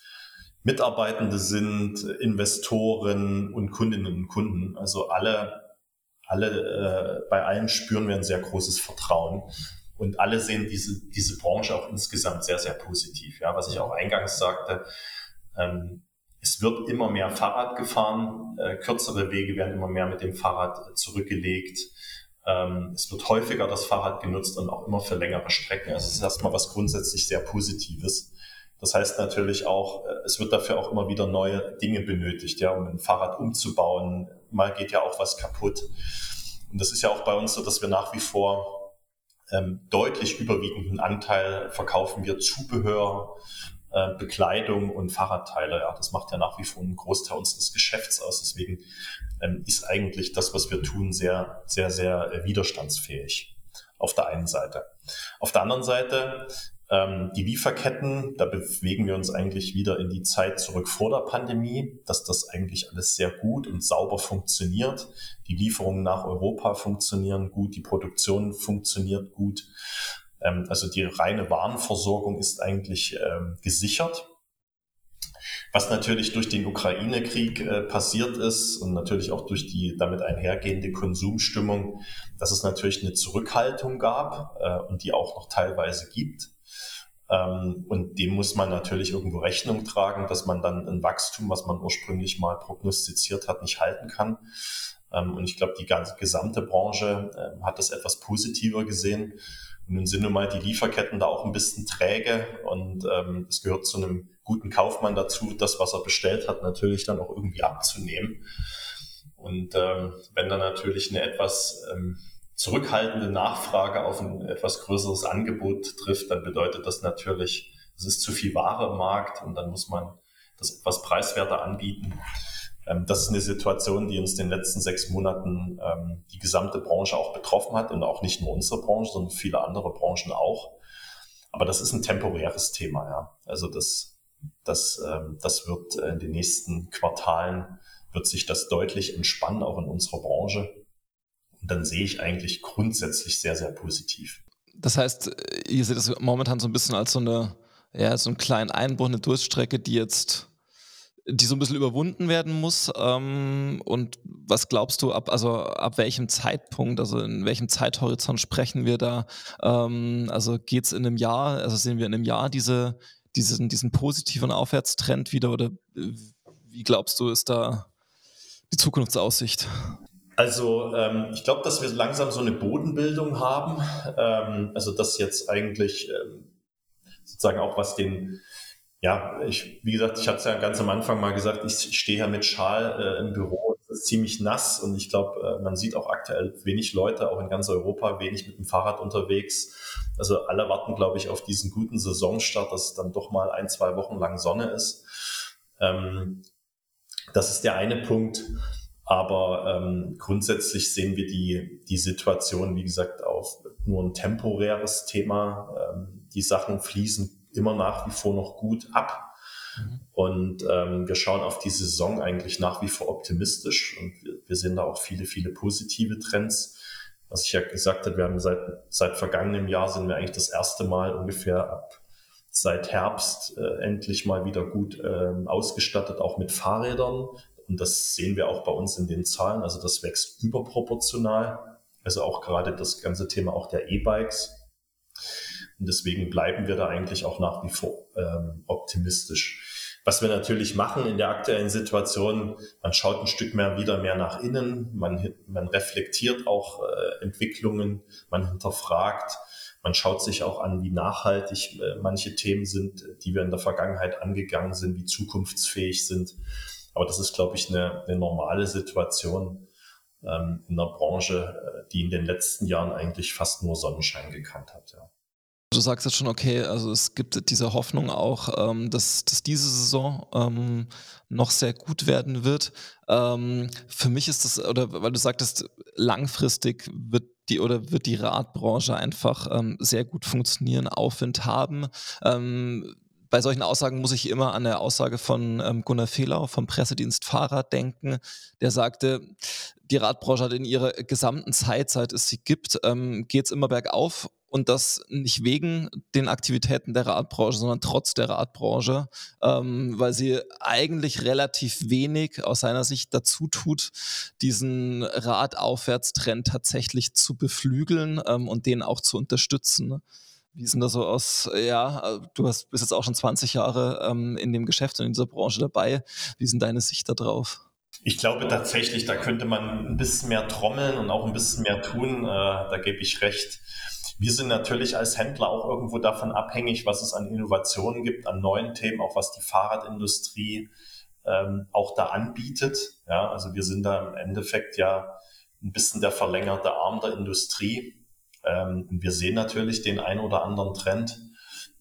Mitarbeitende sind, Investoren und Kundinnen und Kunden. Also alle alle, äh, bei allen spüren wir ein sehr großes Vertrauen. Und alle sehen diese, diese Branche auch insgesamt sehr, sehr positiv. Ja, was ich auch eingangs sagte, ähm, es wird immer mehr Fahrrad gefahren, äh, kürzere Wege werden immer mehr mit dem Fahrrad zurückgelegt. Ähm, es wird häufiger das Fahrrad genutzt und auch immer für längere Strecken. Also es ist erstmal was grundsätzlich sehr Positives. Das heißt natürlich auch, äh, es wird dafür auch immer wieder neue Dinge benötigt, ja, um ein Fahrrad umzubauen. Mal geht ja auch was kaputt. Und das ist ja auch bei uns so, dass wir nach wie vor ähm, deutlich überwiegenden Anteil verkaufen wir Zubehör, äh, Bekleidung und Fahrradteile. Ja, das macht ja nach wie vor einen Großteil unseres Geschäfts aus. Deswegen ähm, ist eigentlich das, was wir tun, sehr, sehr, sehr äh, widerstandsfähig auf der einen Seite. Auf der anderen Seite ähm, die Lieferketten, da bewegen wir uns eigentlich wieder in die Zeit zurück vor der Pandemie, dass das eigentlich alles sehr gut und sauber funktioniert. Die Lieferungen nach Europa funktionieren gut, die Produktion funktioniert gut. Ähm, also die reine Warenversorgung ist eigentlich ähm, gesichert. Was natürlich durch den Ukraine-Krieg äh, passiert ist und natürlich auch durch die damit einhergehende Konsumstimmung, dass es natürlich eine Zurückhaltung gab äh, und die auch noch teilweise gibt. Ähm, und dem muss man natürlich irgendwo Rechnung tragen, dass man dann ein Wachstum, was man ursprünglich mal prognostiziert hat, nicht halten kann. Ähm, und ich glaube, die ganze gesamte Branche äh, hat das etwas positiver gesehen. Und nun sind nun mal die Lieferketten da auch ein bisschen träge und ähm, es gehört zu einem guten Kaufmann dazu, das, was er bestellt hat, natürlich dann auch irgendwie abzunehmen. Und ähm, wenn dann natürlich eine etwas ähm, zurückhaltende Nachfrage auf ein etwas größeres Angebot trifft, dann bedeutet das natürlich, es ist zu viel Ware im Markt und dann muss man das etwas preiswerter anbieten. Ähm, das ist eine Situation, die uns in den letzten sechs Monaten ähm, die gesamte Branche auch betroffen hat und auch nicht nur unsere Branche, sondern viele andere Branchen auch. Aber das ist ein temporäres Thema, ja. Also das, das, ähm, das wird in den nächsten Quartalen wird sich das deutlich entspannen, auch in unserer Branche. Und dann sehe ich eigentlich grundsätzlich sehr, sehr positiv. Das heißt, ihr seht das momentan so ein bisschen als so eine, ja, so einen kleinen Einbruch, eine Durststrecke, die jetzt, die so ein bisschen überwunden werden muss. Ähm, und was glaubst du, ab, also ab welchem Zeitpunkt, also in welchem Zeithorizont sprechen wir da? Ähm, also geht es in einem Jahr, also sehen wir in einem Jahr diese, diesen, diesen positiven Aufwärtstrend wieder oder wie glaubst du, ist da die Zukunftsaussicht? Also ähm, ich glaube, dass wir langsam so eine Bodenbildung haben. Ähm, also dass jetzt eigentlich ähm, sozusagen auch was den, ja, ich, wie gesagt, ich hatte es ja ganz am Anfang mal gesagt, ich stehe ja mit Schal äh, im Büro, es ist ziemlich nass und ich glaube, äh, man sieht auch aktuell wenig Leute, auch in ganz Europa, wenig mit dem Fahrrad unterwegs. Also alle warten, glaube ich, auf diesen guten Saisonstart, dass es dann doch mal ein, zwei Wochen lang Sonne ist. Ähm, Das ist der eine Punkt. Aber ähm, grundsätzlich sehen wir die, die Situation, wie gesagt, auf nur ein temporäres Thema. Ähm, die Sachen fließen immer nach wie vor noch gut ab. Mhm. Und ähm, wir schauen auf die Saison eigentlich nach wie vor optimistisch und wir, wir sehen da auch viele, viele positive Trends. Was ich ja gesagt habe, wir haben seit, seit vergangenem Jahr sind wir eigentlich das erste Mal ungefähr ab seit Herbst äh, endlich mal wieder gut ähm, ausgestattet, auch mit Fahrrädern. Und das sehen wir auch bei uns in den Zahlen. Also das wächst überproportional. Also auch gerade das ganze Thema auch der E-Bikes. Und deswegen bleiben wir da eigentlich auch nach wie vor ähm, optimistisch. Was wir natürlich machen in der aktuellen Situation, man schaut ein Stück mehr wieder mehr nach innen, man, man reflektiert auch äh, Entwicklungen, man hinterfragt, man schaut sich auch an, wie nachhaltig äh, manche Themen sind, die wir in der Vergangenheit angegangen sind, wie zukunftsfähig sind. Aber das ist, glaube ich, eine, eine normale Situation ähm, in der Branche, äh, die in den letzten Jahren eigentlich fast nur Sonnenschein gekannt hat. Ja. Du sagst jetzt schon, okay, also es gibt diese Hoffnung auch, ähm, dass, dass diese Saison ähm, noch sehr gut werden wird. Ähm, für mich ist das, oder weil du sagtest, langfristig wird die oder wird die Radbranche einfach ähm, sehr gut funktionieren, Aufwind haben. Bei solchen Aussagen muss ich immer an der Aussage von ähm, Gunnar Fehlau vom Pressedienst Fahrrad denken, der sagte, die Radbranche hat in ihrer gesamten Zeit, seit es sie gibt, ähm, geht es immer bergauf und das nicht wegen den Aktivitäten der Radbranche, sondern trotz der Radbranche, ähm, weil sie eigentlich relativ wenig aus seiner Sicht dazu tut, diesen Radaufwärtstrend tatsächlich zu beflügeln ähm, und den auch zu unterstützen. Wie sind da so aus, ja, du hast, bist jetzt auch schon 20 Jahre ähm, in dem Geschäft und in dieser Branche dabei. Wie sind deine Sicht da drauf? Ich glaube tatsächlich, da könnte man ein bisschen mehr trommeln und auch ein bisschen mehr tun. Äh, da gebe ich recht. Wir sind natürlich als Händler auch irgendwo davon abhängig, was es an Innovationen gibt, an neuen Themen, auch was die Fahrradindustrie ähm, auch da anbietet. Ja, also wir sind da im Endeffekt ja ein bisschen der verlängerte Arm der Industrie. Ähm, wir sehen natürlich den ein oder anderen Trend.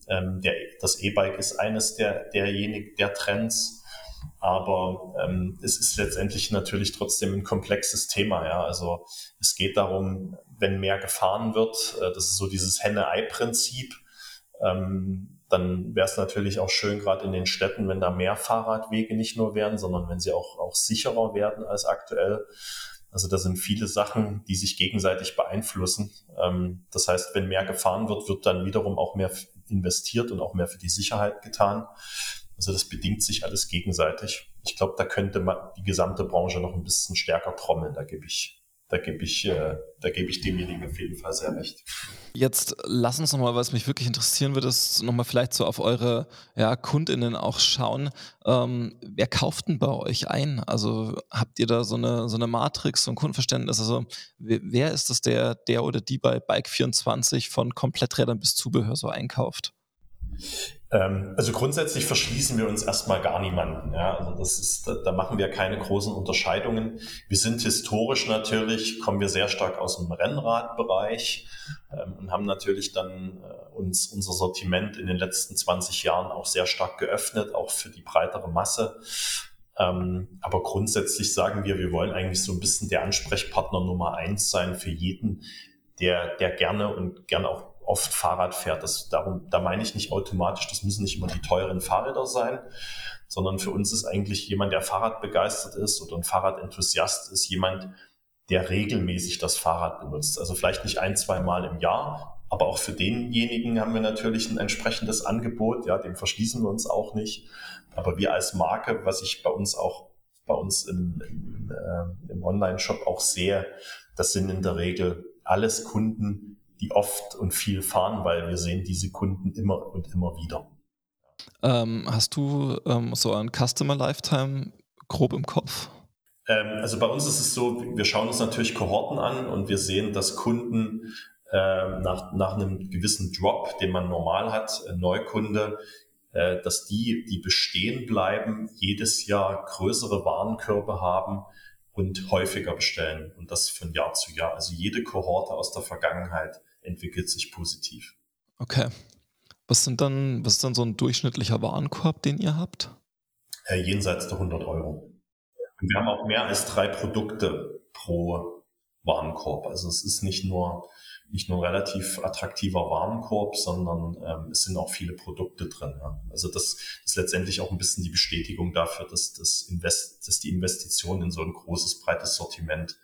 Ähm, der, das E-Bike ist eines der, derjenigen, der Trends. Aber ähm, es ist letztendlich natürlich trotzdem ein komplexes Thema. Ja, also es geht darum, wenn mehr gefahren wird, äh, das ist so dieses Henne-Ei-Prinzip. Ähm, dann wäre es natürlich auch schön, gerade in den Städten, wenn da mehr Fahrradwege nicht nur werden, sondern wenn sie auch, auch sicherer werden als aktuell. Also da sind viele Sachen, die sich gegenseitig beeinflussen. Ähm, das heißt, wenn mehr gefahren wird, wird dann wiederum auch mehr investiert und auch mehr für die Sicherheit getan. Also das bedingt sich alles gegenseitig. Ich glaube, da könnte man die gesamte Branche noch ein bisschen stärker trommeln. Da gebe ich da gebe ich, äh, da ich demjenigen auf jeden Fall sehr recht. Jetzt lass uns nochmal, was mich wirklich interessieren würde, ist nochmal vielleicht so auf eure ja, KundInnen auch schauen. Ähm, wer kauft denn bei euch ein? Also habt ihr da so eine, so eine Matrix, so ein Kundenverständnis? Also wer ist das, der, der oder die bei Bike24 von Kompletträdern bis Zubehör so einkauft? Ähm, also grundsätzlich verschließen wir uns erstmal gar niemanden. Ja, also das ist, da, da, machen wir keine großen Unterscheidungen. Wir sind historisch natürlich, kommen wir sehr stark aus dem Rennradbereich ähm, und haben natürlich dann äh, uns unser Sortiment in den letzten 20 Jahren auch sehr stark geöffnet, auch für die breitere Masse. Ähm, aber grundsätzlich sagen wir, wir wollen eigentlich so ein bisschen der Ansprechpartner Nummer eins sein für jeden, der, der gerne und gern auch oft Fahrrad fährt. Das, darum, da meine ich nicht automatisch, das müssen nicht immer die teuren Fahrräder sein, sondern für uns ist eigentlich jemand, der Fahrrad begeistert ist oder ein Fahrradenthusiast ist, jemand, der regelmäßig das Fahrrad benutzt. Also vielleicht nicht ein, zwei Mal im Jahr, aber auch für denjenigen haben wir natürlich ein entsprechendes Angebot, ja, dem verschließen wir uns auch nicht. Aber wir als Marke, was ich bei uns auch bei uns im, im, äh, im Online-Shop auch sehe, das sind in der Regel alles Kunden, die oft und viel fahren, weil wir sehen diese Kunden immer und immer wieder. Ähm, hast du ähm, so ein Customer Lifetime grob im Kopf? Ähm, also bei uns ist es so, wir schauen uns natürlich Kohorten an und wir sehen, dass Kunden äh, nach, nach einem gewissen Drop, den man normal hat, äh, Neukunde, äh, dass die, die bestehen bleiben, jedes Jahr größere Warenkörbe haben und häufiger bestellen und das von Jahr zu Jahr. Also jede Kohorte aus der Vergangenheit entwickelt sich positiv. Okay. Was sind dann, was ist dann so ein durchschnittlicher Warenkorb, den ihr habt? Äh, jenseits der 100 Euro. Und wir haben auch mehr als drei Produkte pro Warenkorb. Also es ist nicht nur nicht nur ein relativ attraktiver Warenkorb, sondern ähm, es sind auch viele Produkte drin. Ja. Also das ist letztendlich auch ein bisschen die Bestätigung dafür, dass, das Invest, dass die Investition in so ein großes, breites Sortiment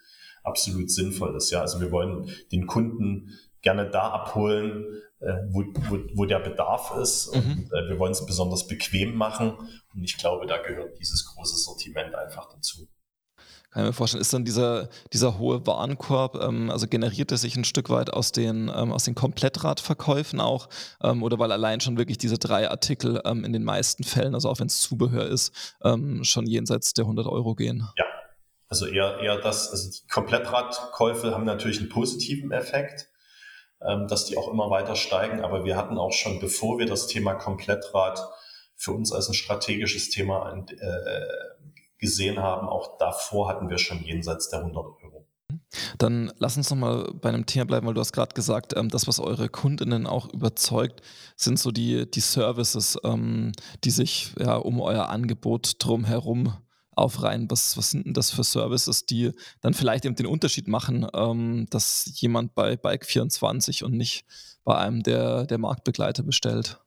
absolut sinnvoll ist. Ja, also wir wollen den Kunden gerne da abholen, äh, wo, wo, wo der Bedarf ist. Mhm. Und äh, wir wollen es besonders bequem machen. Und ich glaube, da gehört dieses große Sortiment einfach dazu. Kann ich mir vorstellen, ist dann dieser, dieser hohe Warenkorb, ähm, also generiert er sich ein Stück weit aus den, ähm, aus den Komplettradverkäufen auch ähm, oder weil allein schon wirklich diese drei Artikel ähm, in den meisten Fällen, also auch wenn es Zubehör ist, ähm, schon jenseits der 100 Euro gehen? Ja, also eher, eher das, also die Komplettradkäufe haben natürlich einen positiven Effekt, ähm, dass die auch immer weiter steigen, aber wir hatten auch schon, bevor wir das Thema Komplettrad für uns als ein strategisches Thema äh, gesehen haben. Auch davor hatten wir schon jenseits der 100 Euro. Dann lass uns nochmal bei einem Thema bleiben, weil du hast gerade gesagt, ähm, das, was eure Kundinnen auch überzeugt, sind so die, die Services, ähm, die sich ja um euer Angebot drumherum aufreihen. Was, was sind denn das für Services, die dann vielleicht eben den Unterschied machen, ähm, dass jemand bei Bike24 und nicht bei einem der, der Marktbegleiter bestellt?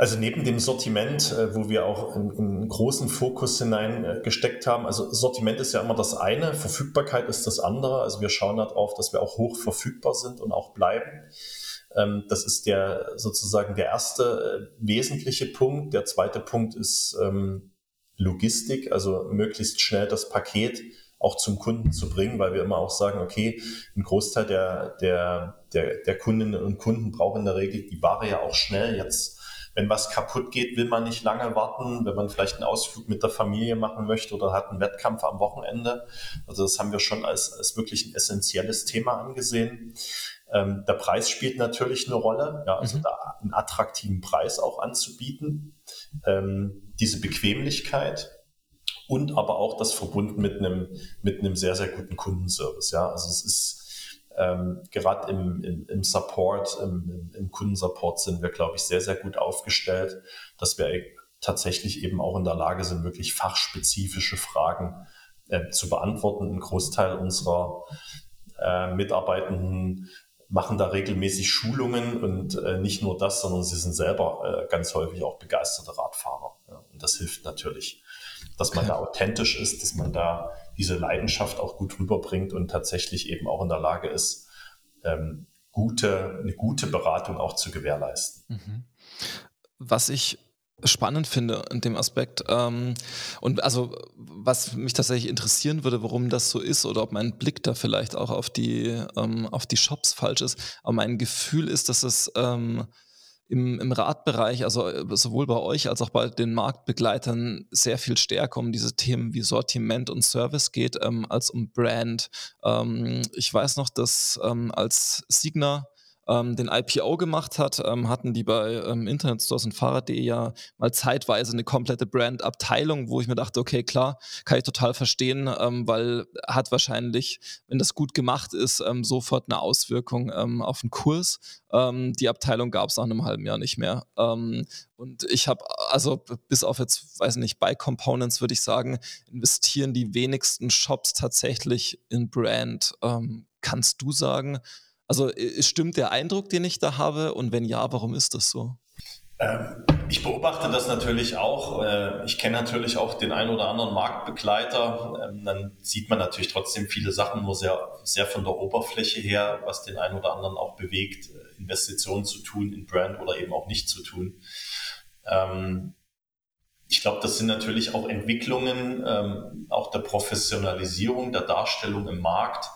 Also neben dem Sortiment, äh, wo wir auch einen großen Fokus hineingesteckt haben, also Sortiment ist ja immer das eine, Verfügbarkeit ist das andere. Also wir schauen darauf, dass wir auch hoch verfügbar sind und auch bleiben. Ähm, das ist der sozusagen der erste äh, wesentliche Punkt. Der zweite Punkt ist ähm, Logistik, also möglichst schnell das Paket auch zum Kunden zu bringen, weil wir immer auch sagen, okay, ein Großteil der, der, der, der Kundinnen und Kunden brauchen in der Regel die Ware ja auch schnell. Jetzt wenn was kaputt geht, will man nicht lange warten, wenn man vielleicht einen Ausflug mit der Familie machen möchte oder hat einen Wettkampf am Wochenende. Also das haben wir schon als, als wirklich ein essentielles Thema angesehen. Ähm, der Preis spielt natürlich eine Rolle, ja, also mhm. da einen attraktiven Preis auch anzubieten, ähm, diese Bequemlichkeit und aber auch das verbunden mit einem, mit einem sehr, sehr guten Kundenservice. Ja, also es ist ähm, Gerade im, im, im Support, im, im, Kundensupport sind wir, glaube ich, sehr, sehr gut aufgestellt, dass wir tatsächlich eben auch in der Lage sind, wirklich fachspezifische Fragen äh, zu beantworten. Ein Großteil unserer äh, Mitarbeitenden machen da regelmäßig Schulungen und äh, nicht nur das, sondern sie sind selber äh, ganz häufig auch begeisterte Radfahrer. Ja. Das hilft natürlich, dass man okay. da authentisch ist, dass man da diese Leidenschaft auch gut rüberbringt und tatsächlich eben auch in der Lage ist, ähm, gute, eine gute Beratung auch zu gewährleisten. Mhm. Was ich spannend finde in dem Aspekt. Ähm, und also, was mich tatsächlich interessieren würde, warum das so ist oder ob mein Blick da vielleicht auch auf die, ähm, auf die Shops falsch ist. Aber mein Gefühl ist, dass es ähm, im, im Radbereich, also äh, sowohl bei euch als auch bei den Marktbegleitern, sehr viel stärker um diese Themen wie Sortiment und Service geht, ähm, als um Brand. Ähm, ich weiß noch, dass ähm, als Signa ähm, den IPO gemacht hat, ähm, hatten die bei ähm, Internetstores und Fahrrad.de ja mal zeitweise eine komplette Brand-Abteilung, wo ich mir dachte, okay, klar, kann ich total verstehen, ähm, weil hat wahrscheinlich, wenn das gut gemacht ist, ähm, sofort eine Auswirkung ähm, auf den Kurs. die Abteilung gab es nach einem halben Jahr nicht mehr. und ich habe, also bis auf jetzt, weiß nicht, bei Components würde ich sagen, investieren die wenigsten Shops tatsächlich in Brand. kannst du sagen, also stimmt der Eindruck, den ich da habe? Und wenn ja, warum ist das so? Ähm, ich beobachte das natürlich auch. Äh, ich kenne natürlich auch den einen oder anderen Marktbegleiter. Ähm, dann sieht man natürlich trotzdem viele Sachen nur sehr, sehr von der Oberfläche her, was den einen oder anderen auch bewegt, äh, Investitionen zu tun in Brand oder eben auch nicht zu tun. Ähm, ich glaube, das sind natürlich auch Entwicklungen, auch der Professionalisierung, der Darstellung im Markt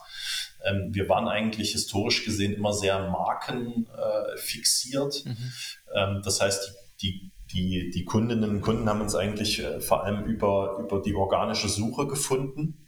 wir waren eigentlich historisch gesehen immer sehr markenfixiert. Äh, mhm. ähm, das heißt, die, die, die Kundinnen und Kunden haben uns eigentlich äh, vor allem über, über die organische Suche gefunden,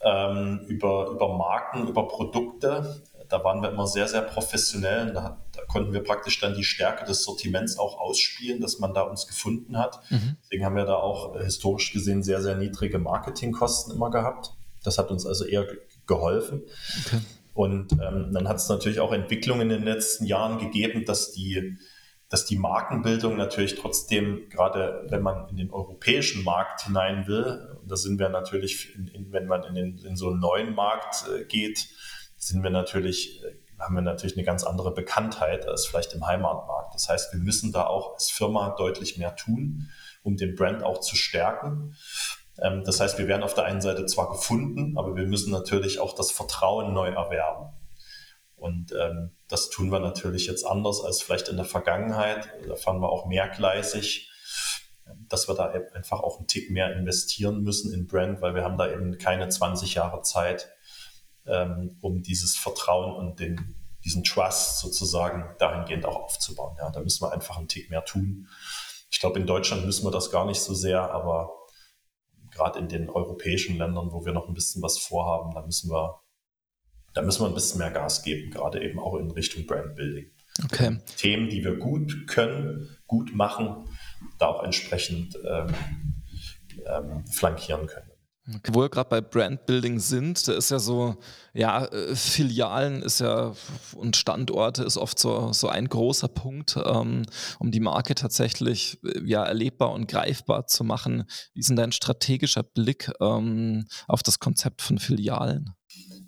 ähm, über, über Marken, über Produkte. Da waren wir immer sehr, sehr professionell. Da, da, konnten wir praktisch dann die Stärke des Sortiments auch ausspielen, dass man da uns gefunden hat. Mhm. Deswegen haben wir da auch äh, historisch gesehen sehr, sehr niedrige Marketingkosten immer gehabt. Das hat uns also eher geholfen. Okay. Und ähm, dann hat es natürlich auch Entwicklungen in den letzten Jahren gegeben, dass die, dass die Markenbildung natürlich trotzdem, gerade wenn man in den europäischen Markt hinein will, da sind wir natürlich, in, in, wenn man in, den, in so einen neuen Markt äh, geht, sind wir natürlich, äh, haben wir natürlich eine ganz andere Bekanntheit als vielleicht im Heimatmarkt. Das heißt, wir müssen da auch als Firma deutlich mehr tun, um den Brand auch zu stärken. Ähm, das heißt, wir werden auf der einen Seite zwar gefunden, aber wir müssen natürlich auch das Vertrauen neu erwerben. Und ähm, das tun wir natürlich jetzt anders als vielleicht in der Vergangenheit. Da fahren wir auch mehrgleisig, dass wir da einfach auch einen Tick mehr investieren müssen in Brand, weil wir haben da eben keine 20 Jahre Zeit, ähm, um dieses Vertrauen und den, diesen Trust sozusagen dahingehend auch aufzubauen. Ja, da müssen wir einfach einen Tick mehr tun. Ich glaube, in Deutschland müssen wir das gar nicht so sehr, aber gerade in den europäischen Ländern, wo wir noch ein bisschen was vorhaben, da müssen wir da müssen wir ein bisschen mehr Gas geben, gerade eben auch in Richtung Brandbuilding. Okay. Themen, die wir gut können, gut machen, da auch entsprechend ähm, ähm, flankieren können. Okay. Wo wir gerade bei Brandbuilding sind, da ist ja so, ja, äh, Filialen ist ja und Standorte ist oft so, so ein großer Punkt, ähm, um die Marke tatsächlich äh, ja, erlebbar und greifbar zu machen. Wie ist denn dein strategischer Blick ähm, auf das Konzept von Filialen?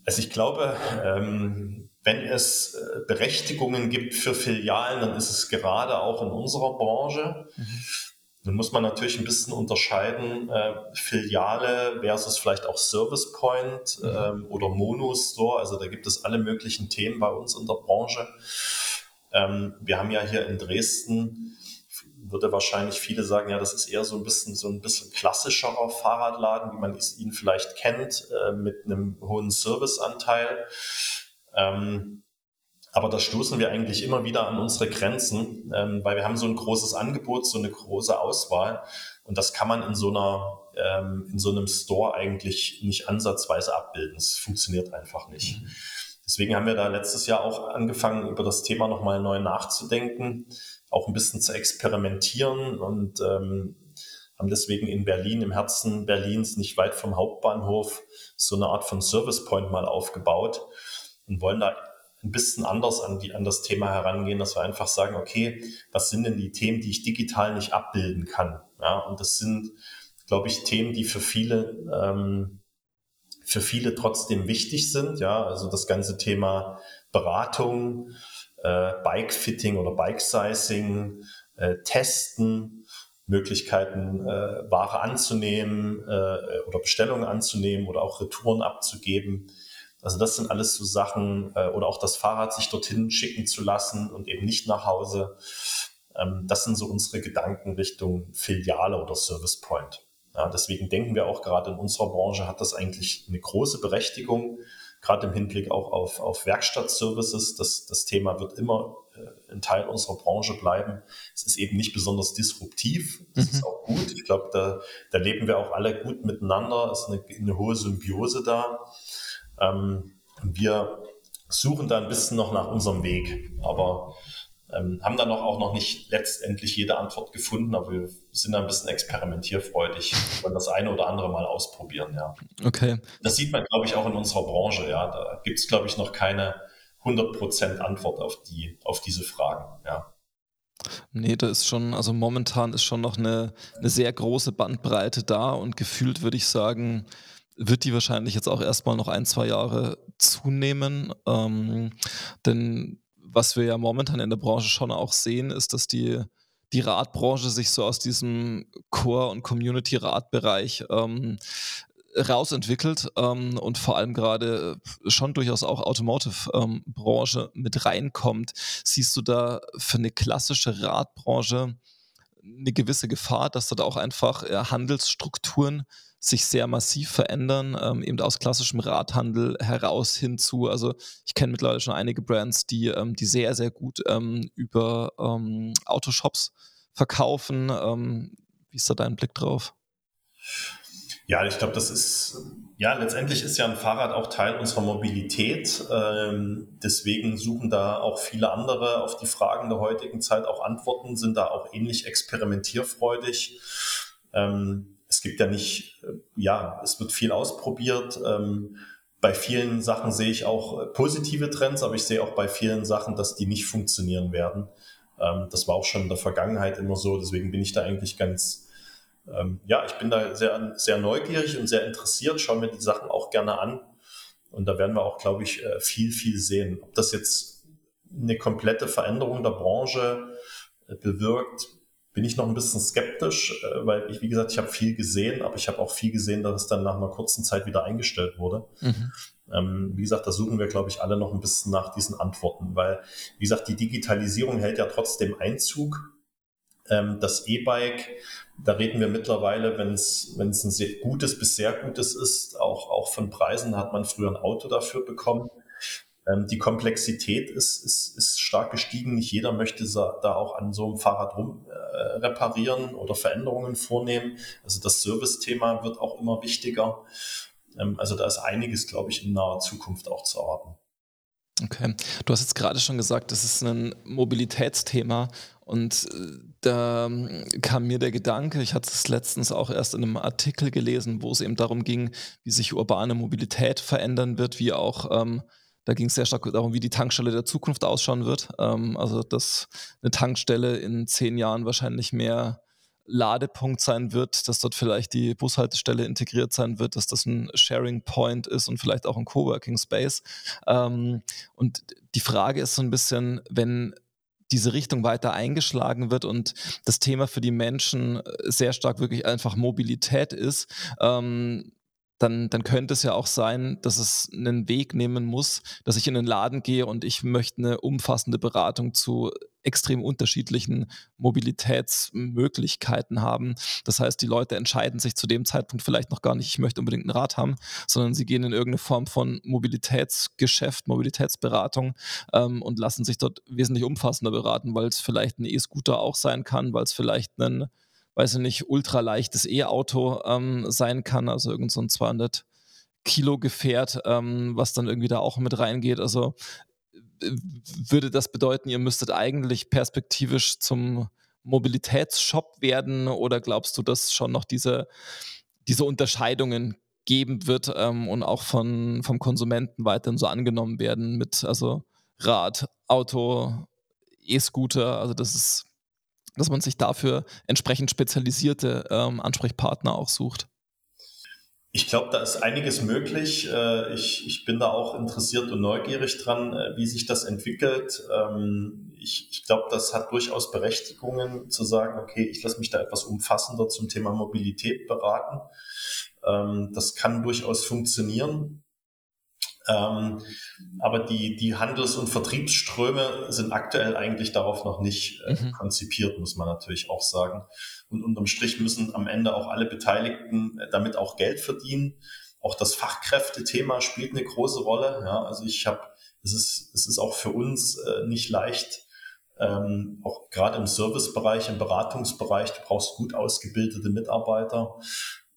Also ich glaube, ähm, wenn es äh, Berechtigungen gibt für Filialen, dann ist es gerade auch in unserer Branche. Mhm. Nun muss man natürlich ein bisschen unterscheiden, äh, Filiale versus vielleicht auch Service Point mhm. ähm, oder Monostore. Also da gibt es alle möglichen Themen bei uns in der Branche. Ähm, wir haben ja hier in Dresden würde wahrscheinlich viele sagen, ja, das ist eher so ein bisschen so ein bisschen klassischerer Fahrradladen, wie man ihn vielleicht kennt, äh, mit einem hohen Serviceanteil. Ähm, aber da stoßen wir eigentlich immer wieder an unsere Grenzen, ähm, weil wir haben so ein großes Angebot, so eine große Auswahl. Und das kann man in so einer, ähm, in so einem Store eigentlich nicht ansatzweise abbilden. Es funktioniert einfach nicht. Mhm. Deswegen haben wir da letztes Jahr auch angefangen, über das Thema nochmal neu nachzudenken auch ein bisschen zu experimentieren und ähm, haben deswegen in Berlin, im Herzen Berlins, nicht weit vom Hauptbahnhof, so eine Art von Service Point mal aufgebaut und wollen da ein bisschen anders an, die, an das Thema herangehen, dass wir einfach sagen, okay, was sind denn die Themen, die ich digital nicht abbilden kann? Ja, und das sind, glaube ich, Themen, die für viele, ähm, für viele trotzdem wichtig sind. Ja, also das ganze Thema Beratung, äh, Bike-Fitting oder Bike-Sizing, äh, Testen, Möglichkeiten, äh, Ware anzunehmen äh, oder Bestellungen anzunehmen oder auch Retouren abzugeben. Also das sind alles so Sachen, äh, oder auch das Fahrrad sich dorthin schicken zu lassen und eben nicht nach Hause. Ähm, das sind so unsere Gedanken Richtung Filiale oder Service Point. Ja, deswegen denken wir auch gerade in unserer Branche hat das eigentlich eine große Berechtigung, gerade im Hinblick auch auf, auf Werkstattservices. Das, das Thema wird immer äh, ein Teil unserer Branche bleiben. Es ist eben nicht besonders disruptiv. Das mhm. ist auch gut. Ich glaube, da, da leben wir auch alle gut miteinander. Es ist eine, eine hohe Symbiose da. Ähm, wir suchen da ein bisschen noch nach unserem Weg. Aber ähm, haben dann auch noch nicht letztendlich jede Antwort gefunden, aber wir sind da ein bisschen experimentierfreudig und das eine oder andere mal ausprobieren, ja. Okay. Das sieht man, glaube ich, auch in unserer Branche, ja. Da gibt es, glaube ich, noch keine 100% Antwort auf, die, auf diese Fragen, ja. Nee, da ist schon, also momentan ist schon noch eine, eine sehr große Bandbreite da und gefühlt würde ich sagen, wird die wahrscheinlich jetzt auch erstmal noch ein, zwei Jahre zunehmen. Ähm, denn was wir ja momentan in der Branche schon auch sehen, ist, dass die, die Radbranche sich so aus diesem Core- und Community-Radbereich ähm, rausentwickelt ähm, und vor allem gerade schon durchaus auch Automotive-Branche ähm, mit reinkommt. Siehst du da für eine klassische Radbranche eine gewisse Gefahr, dass da auch einfach ja, Handelsstrukturen sich sehr massiv verändern, ähm, eben aus klassischem Radhandel heraus hinzu. Also ich kenne mittlerweile schon einige Brands, die, ähm, die sehr, sehr gut ähm, über ähm, Autoshops verkaufen. Ähm, wie ist da dein Blick drauf? Ja, ich glaube, das ist, ja, letztendlich ist ja ein Fahrrad auch Teil unserer Mobilität. Ähm, deswegen suchen da auch viele andere auf die Fragen der heutigen Zeit auch Antworten, sind da auch ähnlich experimentierfreudig. Ähm, es gibt ja nicht, äh, ja, es wird viel ausprobiert. Ähm, bei vielen Sachen sehe ich auch äh, positive Trends, aber ich sehe auch bei vielen Sachen, dass die nicht funktionieren werden. Ähm, das war auch schon in der Vergangenheit immer so. Deswegen bin ich da eigentlich ganz, ähm, ja, ich bin da sehr, sehr neugierig und sehr interessiert, schaue mir die Sachen auch gerne an. Und da werden wir auch, glaube ich, äh, viel, viel sehen. Ob das jetzt eine komplette Veränderung der Branche bewirkt, bin ich noch ein bisschen skeptisch, äh, weil ich, wie gesagt, ich habe viel gesehen, aber ich habe auch viel gesehen, dass es dann nach einer kurzen Zeit wieder eingestellt wurde. Mhm. Ähm, wie gesagt, da suchen wir, glaube ich, alle noch ein bisschen nach diesen Antworten, weil, wie gesagt, die Digitalisierung hält ja trotzdem Einzug. Ähm, das E-Bike, da reden wir mittlerweile, wenn es ein sehr gutes bis sehr gutes ist, auch, auch von Preisen hat man früher ein Auto dafür bekommen. Ähm, die Komplexität ist, ist, ist stark gestiegen. Nicht jeder möchte da auch an so einem Fahrrad rum äh, reparieren oder Veränderungen vornehmen. Also das Service-Thema wird auch immer wichtiger. Ähm, also da ist einiges, glaube ich, in naher Zukunft auch zu erwarten. Okay, du hast jetzt gerade schon gesagt, das ist ein Mobilitätsthema und äh, da ähm, kam mir der Gedanke, ich hatte es letztens auch erst in einem Artikel gelesen, wo es eben darum ging, wie sich urbane Mobilität verändern wird, wie auch ähm, da ging es sehr stark darum, wie die Tankstelle der Zukunft ausschauen wird. Ähm, also, dass eine Tankstelle in zehn Jahren wahrscheinlich mehr Ladepunkt sein wird, dass dort vielleicht die Bushaltestelle integriert sein wird, dass das ein Sharing Point ist und vielleicht auch ein Coworking Space. Ähm, und die Frage ist so ein bisschen, wenn diese Richtung weiter eingeschlagen wird und das Thema für die Menschen sehr stark wirklich einfach Mobilität ist, ähm, dann, dann könnte es ja auch sein, dass es einen Weg nehmen muss, dass ich in den Laden gehe und ich möchte eine umfassende Beratung zu extrem unterschiedlichen Mobilitätsmöglichkeiten haben. Das heißt, die Leute entscheiden sich zu dem Zeitpunkt vielleicht noch gar nicht, ich möchte unbedingt ein Rad haben, sondern sie gehen in irgendeine Form von Mobilitätsgeschäft, Mobilitätsberatung ähm, und lassen sich dort wesentlich umfassender beraten, weil es vielleicht ein E-Scooter auch sein kann, weil es vielleicht ein weiß ich nicht, ultraleichtes E-Auto ähm, sein kann, also irgend so ein 200 Kilo Gefährt, ähm, was dann irgendwie da auch mit reingeht. Also äh, würde das bedeuten, ihr müsstet eigentlich perspektivisch zum Mobilitätsshop werden oder glaubst du, dass schon noch diese, diese Unterscheidungen geben wird ähm, und auch von, vom Konsumenten weiterhin so angenommen werden mit also Rad, Auto, E-Scooter, also das ist dass man sich dafür entsprechend spezialisierte ähm, Ansprechpartner auch sucht. Ich glaube, da ist einiges möglich. Äh, ich, ich bin da auch interessiert und neugierig dran, äh, wie sich das entwickelt. Ähm, ich, ich glaube, das hat durchaus Berechtigungen zu sagen, okay, ich lasse mich da etwas umfassender zum Thema Mobilität beraten. Ähm, das kann durchaus funktionieren. Ähm, aber die, die Handels- und Vertriebsströme sind aktuell eigentlich darauf noch nicht äh, mhm. konzipiert, muss man natürlich auch sagen. Und unterm Strich müssen am Ende auch alle Beteiligten äh, damit auch Geld verdienen. Auch das Fachkräftethema spielt eine große Rolle. Ja, also ich habe, es ist, es ist auch für uns äh, nicht leicht, ähm, auch gerade im Servicebereich, im Beratungsbereich, du brauchst gut ausgebildete Mitarbeiter.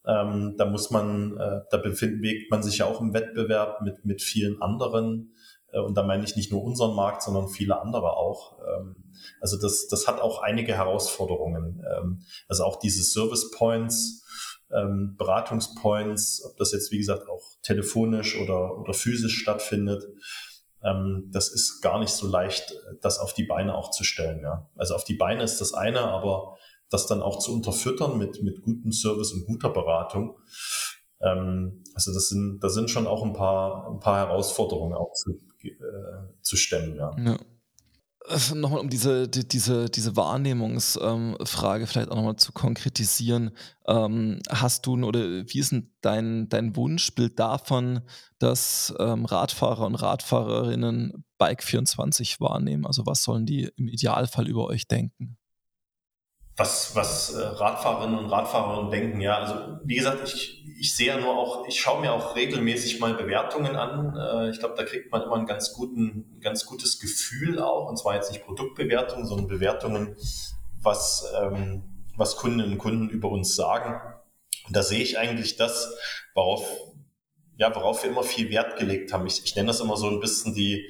Ähm, da muss man, äh, da bewegt man sich ja auch im Wettbewerb mit, mit vielen anderen. Äh, und da meine ich nicht nur unseren Markt, sondern viele andere auch. Ähm, also das, das hat auch einige Herausforderungen. Ähm, also auch diese Service Points, ähm, Beratungspoints, ob das jetzt, wie gesagt, auch telefonisch oder, oder physisch stattfindet. Ähm, das ist gar nicht so leicht, das auf die Beine auch zu stellen. Ja. Also auf die Beine ist das eine, aber das dann auch zu unterfüttern mit, mit gutem Service und guter Beratung. Ähm, also das sind, da sind schon auch ein paar, ein paar Herausforderungen auch zu, äh, zu stemmen, ja. ja. Äh, nochmal um diese, die, diese, diese Wahrnehmungsfrage ähm, vielleicht auch nochmal zu konkretisieren. Ähm, hast du oder wie ist denn dein, dein Wunschbild davon, dass ähm, Radfahrer und Radfahrerinnen Bike 24 wahrnehmen? Also was sollen die im Idealfall über euch denken? Was, was äh, Radfahrerinnen und Radfahrer denken. Ja, also wie gesagt, ich, ich sehe nur auch, ich schaue mir auch regelmäßig mal Bewertungen an. Äh, ich glaube, da kriegt man immer ein ganz, guten, ganz gutes Gefühl auch, und zwar jetzt nicht Produktbewertungen, sondern Bewertungen, was, ähm, was Kundinnen und Kunden über uns sagen. Und da sehe ich eigentlich das, worauf, ja, worauf wir immer viel Wert gelegt haben. Ich, ich nenne das immer so ein bisschen die,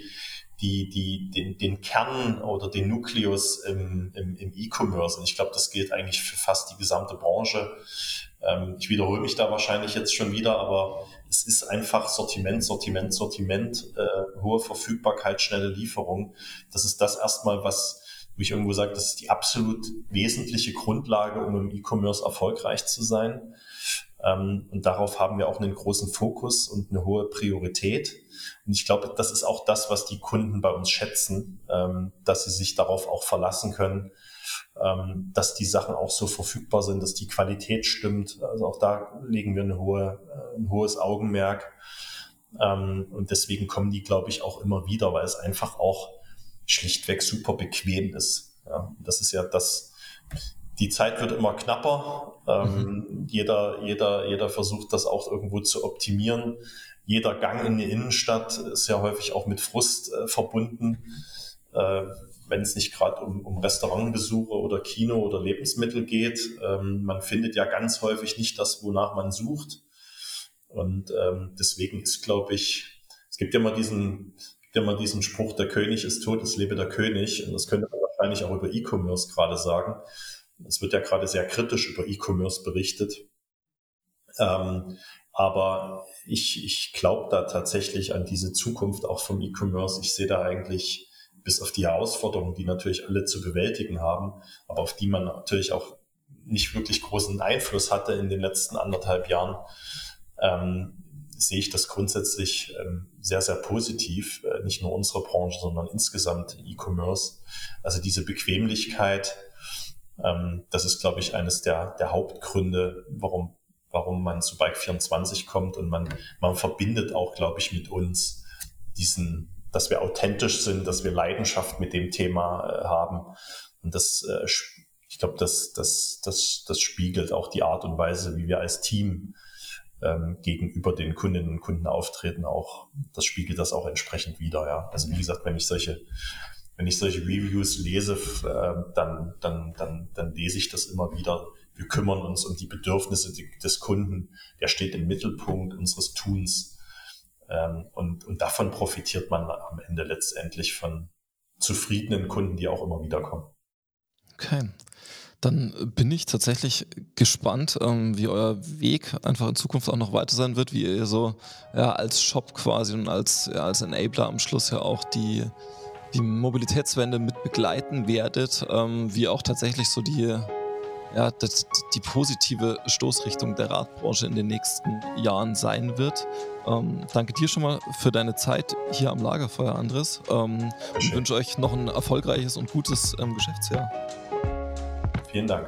die, die, den, den Kern oder den Nukleus im, im, im E-Commerce. Und ich glaube, das gilt eigentlich für fast die gesamte Branche. Ähm, ich wiederhole mich da wahrscheinlich jetzt schon wieder, aber es ist einfach Sortiment, Sortiment, Sortiment, äh, hohe Verfügbarkeit, schnelle Lieferung. Das ist das erstmal, was, wo ich irgendwo sage, das ist die absolut wesentliche Grundlage, um im E-Commerce erfolgreich zu sein. Ähm, und darauf haben wir auch einen großen Fokus und eine hohe Priorität. Und ich glaube, das ist auch das, was die Kunden bei uns schätzen, ähm, dass sie sich darauf auch verlassen können, ähm, dass die Sachen auch so verfügbar sind, dass die Qualität stimmt. Also auch da legen wir eine hohe, äh, ein hohes Augenmerk. und deswegen kommen die, glaube ich, auch immer wieder, weil es einfach auch schlichtweg super bequem ist. Das ist ja das, die Zeit wird immer knapper. Ähm, mhm. jeder, jeder, jeder versucht das auch irgendwo zu optimieren. Jeder Gang in die Innenstadt ist ja häufig auch mit Frust äh, verbunden. Äh, wenn es nicht gerade um, um Restaurantbesuche oder Kino oder Lebensmittel geht. Ähm, man findet ja ganz häufig nicht das, wonach man sucht. Und ähm, deswegen ist, glaube ich, es gibt ja immer diesen, gibt ja immer diesen Spruch, der König ist tot, es lebe der König. Und das könnte man wahrscheinlich auch über E-Commerce gerade sagen. Es wird ja gerade sehr kritisch über E-Commerce berichtet. Ähm, aber ich, ich glaube da tatsächlich an diese Zukunft auch vom E-Commerce. Ich sehe da eigentlich bis auf die Herausforderungen, die natürlich alle zu bewältigen haben, aber auf die man natürlich auch nicht wirklich großen Einfluss hatte in den letzten anderthalb Jahren, ähm, sehe ich das grundsätzlich ähm, sehr, sehr positiv. Äh, nicht nur unsere Branche, sondern insgesamt E-Commerce. Also diese Bequemlichkeit, ähm, das ist, glaube ich, eines der, der Hauptgründe, warum, warum man zu Bike 24 kommt und man, man verbindet auch, glaube ich, mit uns diesen, dass wir authentisch sind, dass wir Leidenschaft mit dem Thema äh, haben. Und das, äh, ich glaube, das, das, das, das spiegelt auch die Art und Weise, wie wir als Team ähm, gegenüber den Kundinnen und Kunden auftreten, auch, das spiegelt das auch entsprechend wieder, ja. Also wie gesagt, wenn ich solche wenn ich solche Reviews lese, äh, dann, dann, dann, dann lese ich das immer wieder. Wir kümmern uns um die Bedürfnisse des Kunden. Der steht im Mittelpunkt unseres Tuns. Ähm, und, und davon profitiert man am Ende letztendlich von zufriedenen Kunden, die auch immer wieder kommen. Okay. Dann bin ich tatsächlich gespannt, ähm, wie euer Weg einfach in Zukunft auch noch weiter sein wird, wie ihr so ja, als Shop quasi und als, ja, als Enabler am Schluss ja auch die, die Mobilitätswende mit begleiten werdet, ähm, wie auch tatsächlich so die, ja, das, die positive Stoßrichtung der Radbranche in den nächsten Jahren sein wird. Ähm, danke dir schon mal für deine Zeit hier am Lagerfeuer, Andres. Ähm, und wünsche euch noch ein erfolgreiches und gutes ähm, Geschäftsjahr. Vielen Dank.